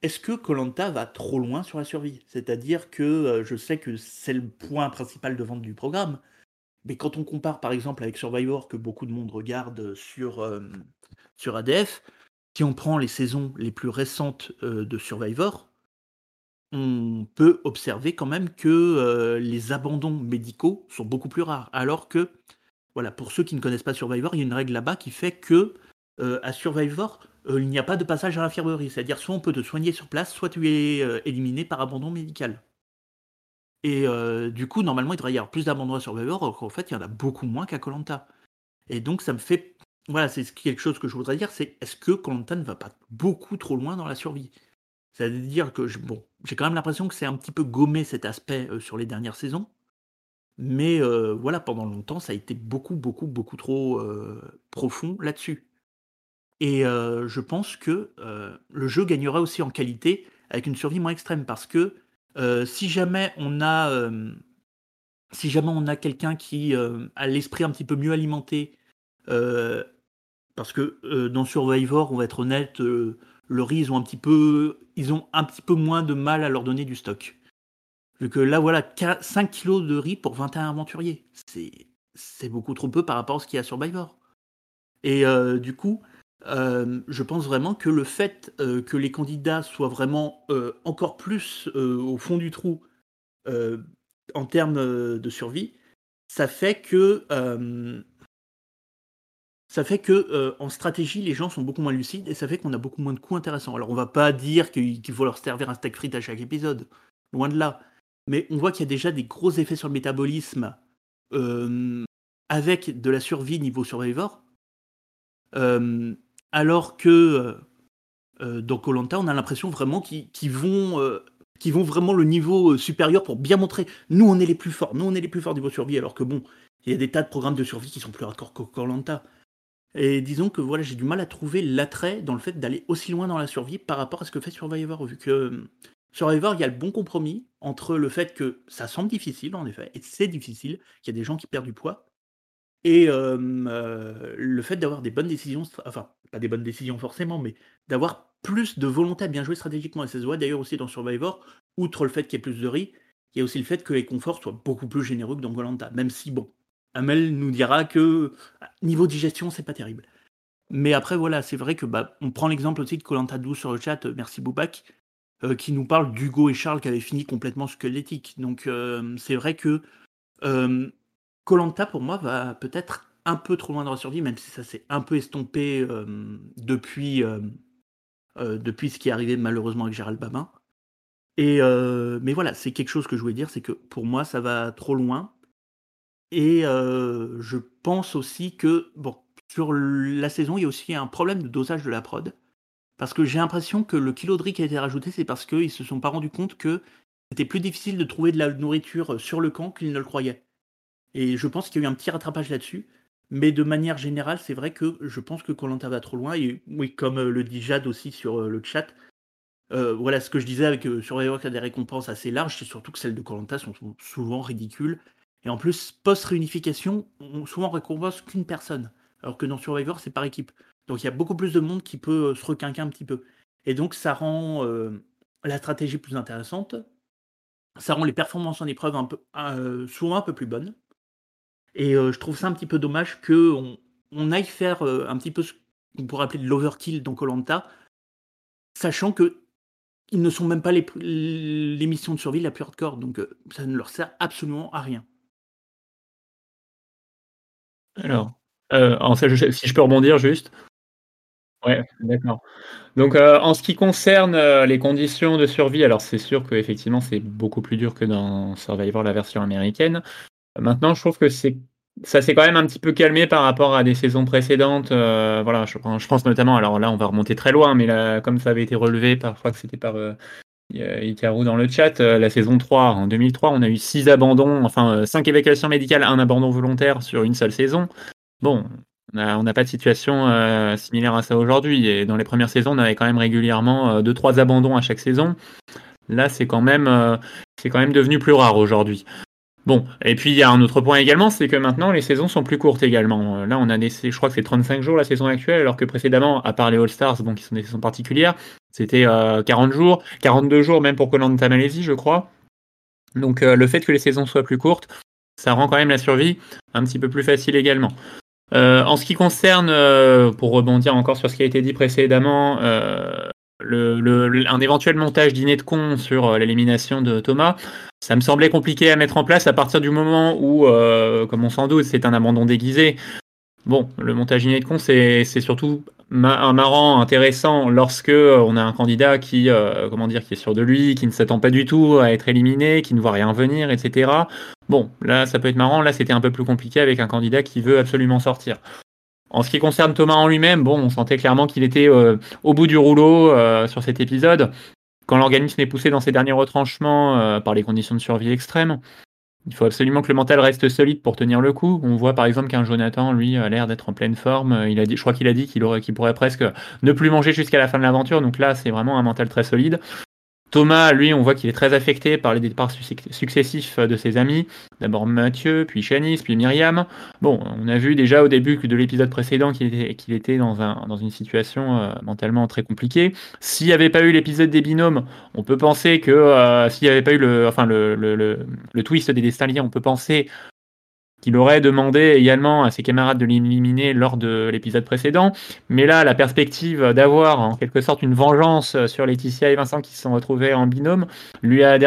est-ce que Colanta va trop loin sur la survie? C'est-à-dire que je sais que c'est le point principal de vente du programme, mais quand on compare par exemple avec Survivor que beaucoup de monde regarde sur, sur ADF, si on prend les saisons les plus récentes de Survivor, on peut observer quand même que euh, les abandons médicaux sont beaucoup plus rares. Alors que, voilà, pour ceux qui ne connaissent pas Survivor, il y a une règle là-bas qui fait que euh, à Survivor, euh, il n'y a pas de passage à l'infirmerie. C'est-à-dire soit on peut te soigner sur place, soit tu es éliminé par abandon médical. Et du coup, normalement, il devrait y avoir plus d'abandons à Survivor, alors qu'en fait, il y en a beaucoup moins qu'à Colanta. Et donc, ça me fait. Voilà, c'est quelque chose que je voudrais dire c'est est-ce que Colanta ne va pas beaucoup trop loin dans la survie? C'est-à-dire que, bon, j'ai quand même l'impression que c'est un petit peu gommé cet aspect euh, sur les dernières saisons. Mais euh, voilà, pendant longtemps, ça a été beaucoup, beaucoup, beaucoup trop euh, profond là-dessus. Et je pense que le jeu gagnerait aussi en qualité avec une survie moins extrême parce que si jamais on a si jamais on a quelqu'un qui a l'esprit un petit peu mieux alimenté, parce que dans Survivor, on va être honnête, le riz, ils ont un petit peu, ils ont un petit peu moins de mal à leur donner du stock. Vu que là, voilà, 5 kilos de riz pour 21 aventuriers, c'est beaucoup trop peu par rapport à ce qu'il y a à Survivor. Et euh, du coup, euh, je pense vraiment que le fait euh, que les candidats soient vraiment encore plus au fond du trou en termes de survie, ça fait que ça fait que euh, en stratégie, les gens sont beaucoup moins lucides et ça fait qu'on a beaucoup moins de coups intéressants. Alors on va pas dire qu'il faut leur servir un steak frites à chaque épisode, loin de là. Mais on voit qu'il y a déjà des gros effets sur le métabolisme euh, avec de la survie niveau Survivor. Euh, alors que dans Colanta, on a l'impression vraiment qu'ils vont, vraiment le niveau supérieur pour bien montrer nous on est les plus forts, nous on est les plus forts niveau survie, alors que bon, il y a des tas de programmes de survie qui sont plus hardcore que Colanta. Et disons que voilà, j'ai du mal à trouver l'attrait dans le fait d'aller aussi loin dans la survie par rapport à ce que fait Survivor, vu que euh, Survivor, il y a le bon compromis entre le fait que ça semble difficile, en effet, et c'est difficile, qu'il y a des gens qui perdent du poids, et euh, euh, le fait d'avoir des bonnes décisions, enfin, pas des bonnes décisions forcément, mais d'avoir plus de volonté à bien jouer stratégiquement. Et ça se voit d'ailleurs aussi dans Survivor, outre le fait qu'il y ait plus de riz, il y a aussi le fait que les conforts soient beaucoup plus généreux que dans Golanta. Même si, bon, Amel nous dira que niveau digestion, c'est pas terrible. Mais après, voilà, c'est vrai que bah, on prend l'exemple aussi de Colanta 12 sur le chat, merci Boubac, euh, qui nous parle d'Hugo et Charles qui avaient fini complètement squelettique. Donc euh, c'est vrai que euh, Colanta pour moi va peut-être un peu trop loin dans la survie, même si ça s'est un peu estompé depuis, depuis ce qui est arrivé malheureusement avec Gérald Babin. Et mais voilà, c'est quelque chose que je voulais dire, c'est que pour moi ça va trop loin. Et euh, je pense aussi que bon, sur la saison, il y a aussi un problème de dosage de la prod. Parce que j'ai l'impression que le kilo de riz qui a été rajouté, c'est parce qu'ils se sont pas rendus compte que c'était plus difficile de trouver de la nourriture sur le camp qu'ils ne le croyaient. Et je pense qu'il y a eu un petit rattrapage là-dessus. Mais de manière générale, c'est vrai que je pense que Colanta va trop loin. Et oui, comme euh, le dit Jade aussi sur euh, le chat, voilà ce que je disais avec euh, Survivor qui a des récompenses assez larges, c'est surtout que celles de Colanta sont sou- souvent ridicules. Et en plus, post-réunification, on souvent récompense qu'une personne. Alors que dans Survivor, c'est par équipe. Donc il y a beaucoup plus de monde qui peut euh, se requinquer un petit peu. Et donc ça rend euh, la stratégie plus intéressante. Ça rend les performances en épreuve euh, souvent un peu plus bonnes. Et je trouve ça un petit peu dommage qu'on on aille faire un petit peu ce qu'on pourrait appeler de l'overkill dans Colanta, sachant que ils ne sont même pas les, les missions de survie la plus hardcore, donc ça ne leur sert absolument à rien. Alors, euh, si je peux rebondir juste. Ouais, d'accord. Donc, euh, en ce qui concerne euh, les conditions de survie, alors c'est sûr qu'effectivement c'est beaucoup plus dur que dans Survivor, la version américaine. Maintenant, je trouve que c'est ça s'est quand même un petit peu calmé par rapport à des saisons précédentes. voilà, je, je pense notamment, alors là on va remonter très loin, mais là, comme ça avait été relevé, parfois que c'était par euh, Ikaru dans le chat, euh, la saison 3, en 2003, on a eu 6 abandons, enfin 5 évacuations médicales, un abandon volontaire sur une seule saison. Bon, on n'a pas de situation euh, similaire à ça aujourd'hui. Et dans les premières saisons, on avait quand même régulièrement 2-3 abandons à chaque saison. Là, c'est quand même, euh, quand même devenu plus rare aujourd'hui. Bon, et puis il y a un autre point également, c'est que maintenant les saisons sont plus courtes également. Euh, Là, on a des, je crois que c'est 35 jours la saison actuelle, alors que précédemment, à part les All-Stars, bon, qui sont des saisons particulières, c'était euh, 40 jours, 42 jours même pour Koh-Lanta Malaisie, je crois. Donc euh, le fait que les saisons soient plus courtes, ça rend quand même la survie un petit peu plus facile également. Euh, en ce qui concerne, euh, pour rebondir encore sur ce qui a été dit précédemment, euh, un éventuel montage dîner de con sur euh, l'élimination de Thomas, ça me semblait compliqué à mettre en place à partir du moment où, euh, comme on s'en doute, c'est un abandon déguisé. Bon, le montage dîner de con, c'est surtout un marrant, intéressant lorsque euh, on a un candidat qui, euh, comment dire, qui est sûr de lui, qui ne s'attend pas du tout à être éliminé, qui ne voit rien venir, etc. Bon, là, ça peut être marrant. Là, c'était un peu plus compliqué avec un candidat qui veut absolument sortir. En ce qui concerne Thomas en lui-même, bon, on sentait clairement qu'il était euh, au bout du rouleau sur cet épisode. Quand l'organisme est poussé dans ses derniers retranchements par les conditions de survie extrêmes, il faut absolument que le mental reste solide pour tenir le coup. On voit par exemple qu'un Jonathan, lui, a l'air d'être en pleine forme. Euh, Il a dit, je crois qu'il a dit qu'il aurait, qu'il pourrait presque ne plus manger jusqu'à la fin de l'aventure. Donc là, c'est vraiment un mental très solide. Thomas, lui, on voit qu'il est très affecté par les départs succ- successifs de ses amis. D'abord Mathieu, puis Shanice, puis Myriam. Bon, on a vu déjà au début de l'épisode précédent qu'il était, dans, un, dans une situation euh, mentalement très compliquée. S'il n'y avait pas eu l'épisode des binômes, on peut penser que euh, s'il n'y avait pas eu le, enfin, le, le, le, twist des destins on peut penser qu'il aurait demandé également à ses camarades de l'éliminer lors de l'épisode précédent. Mais là, la perspective d'avoir en quelque sorte une vengeance sur Laetitia et Vincent qui se sont retrouvés en binôme lui a,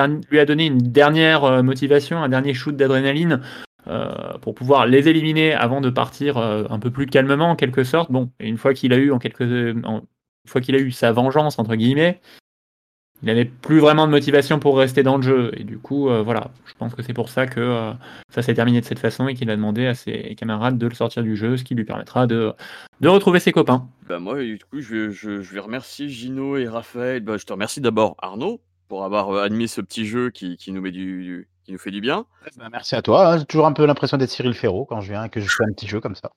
donné une dernière euh, motivation, un dernier shoot d'adrénaline euh, pour pouvoir les éliminer avant de partir euh, un peu plus calmement en quelque sorte. Bon, une fois qu'il a eu en quelque une fois qu'il a eu sa vengeance entre guillemets, il n'avait plus vraiment de motivation pour rester dans le jeu. Et du coup, euh, voilà, je pense que c'est pour ça que euh, ça s'est terminé de cette façon et qu'il a demandé à ses camarades de le sortir du jeu, ce qui lui permettra de, de retrouver ses copains. Bah moi, du coup, je, je- je vais remercier Gino et Raphaël. Bah, je te remercie d'abord Arnaud pour avoir euh, admis ce petit jeu qui, qui nous met du, du- qui nous fait du bien. Bah, merci à toi. hein. J'ai toujours un peu l'impression d'être Cyril Ferraud quand je viens et que je fais un petit jeu comme ça.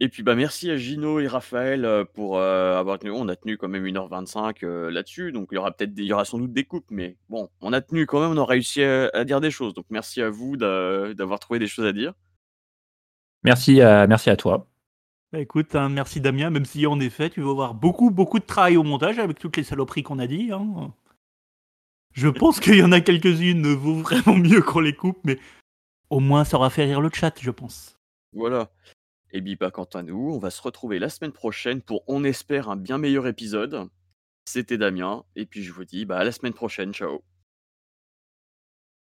Et puis bah merci à Gino et Raphaël euh, pour euh, avoir tenu. On a tenu quand même 1h25 euh, là-dessus, donc il y aura peut-être des- il y aura sans doute des coupes, mais bon, on a tenu quand même, on a réussi à, à dire des choses. Donc merci à vous d'a- d'avoir trouvé des choses à dire. Merci à, merci à toi. Bah, écoute, hein, merci Damien, même si en effet, tu vas avoir beaucoup, beaucoup de travail au montage avec toutes les saloperies qu'on a dit. hein. Je pense qu'il y en a quelques-unes vaut vraiment mieux qu'on les coupe, mais au moins ça aura fait rire le chat, je pense. Voilà. Et puis bah quant à nous, on va se retrouver la semaine prochaine pour, on espère, un bien meilleur épisode. C'était Damien, et puis je vous dis bah à la semaine prochaine, ciao.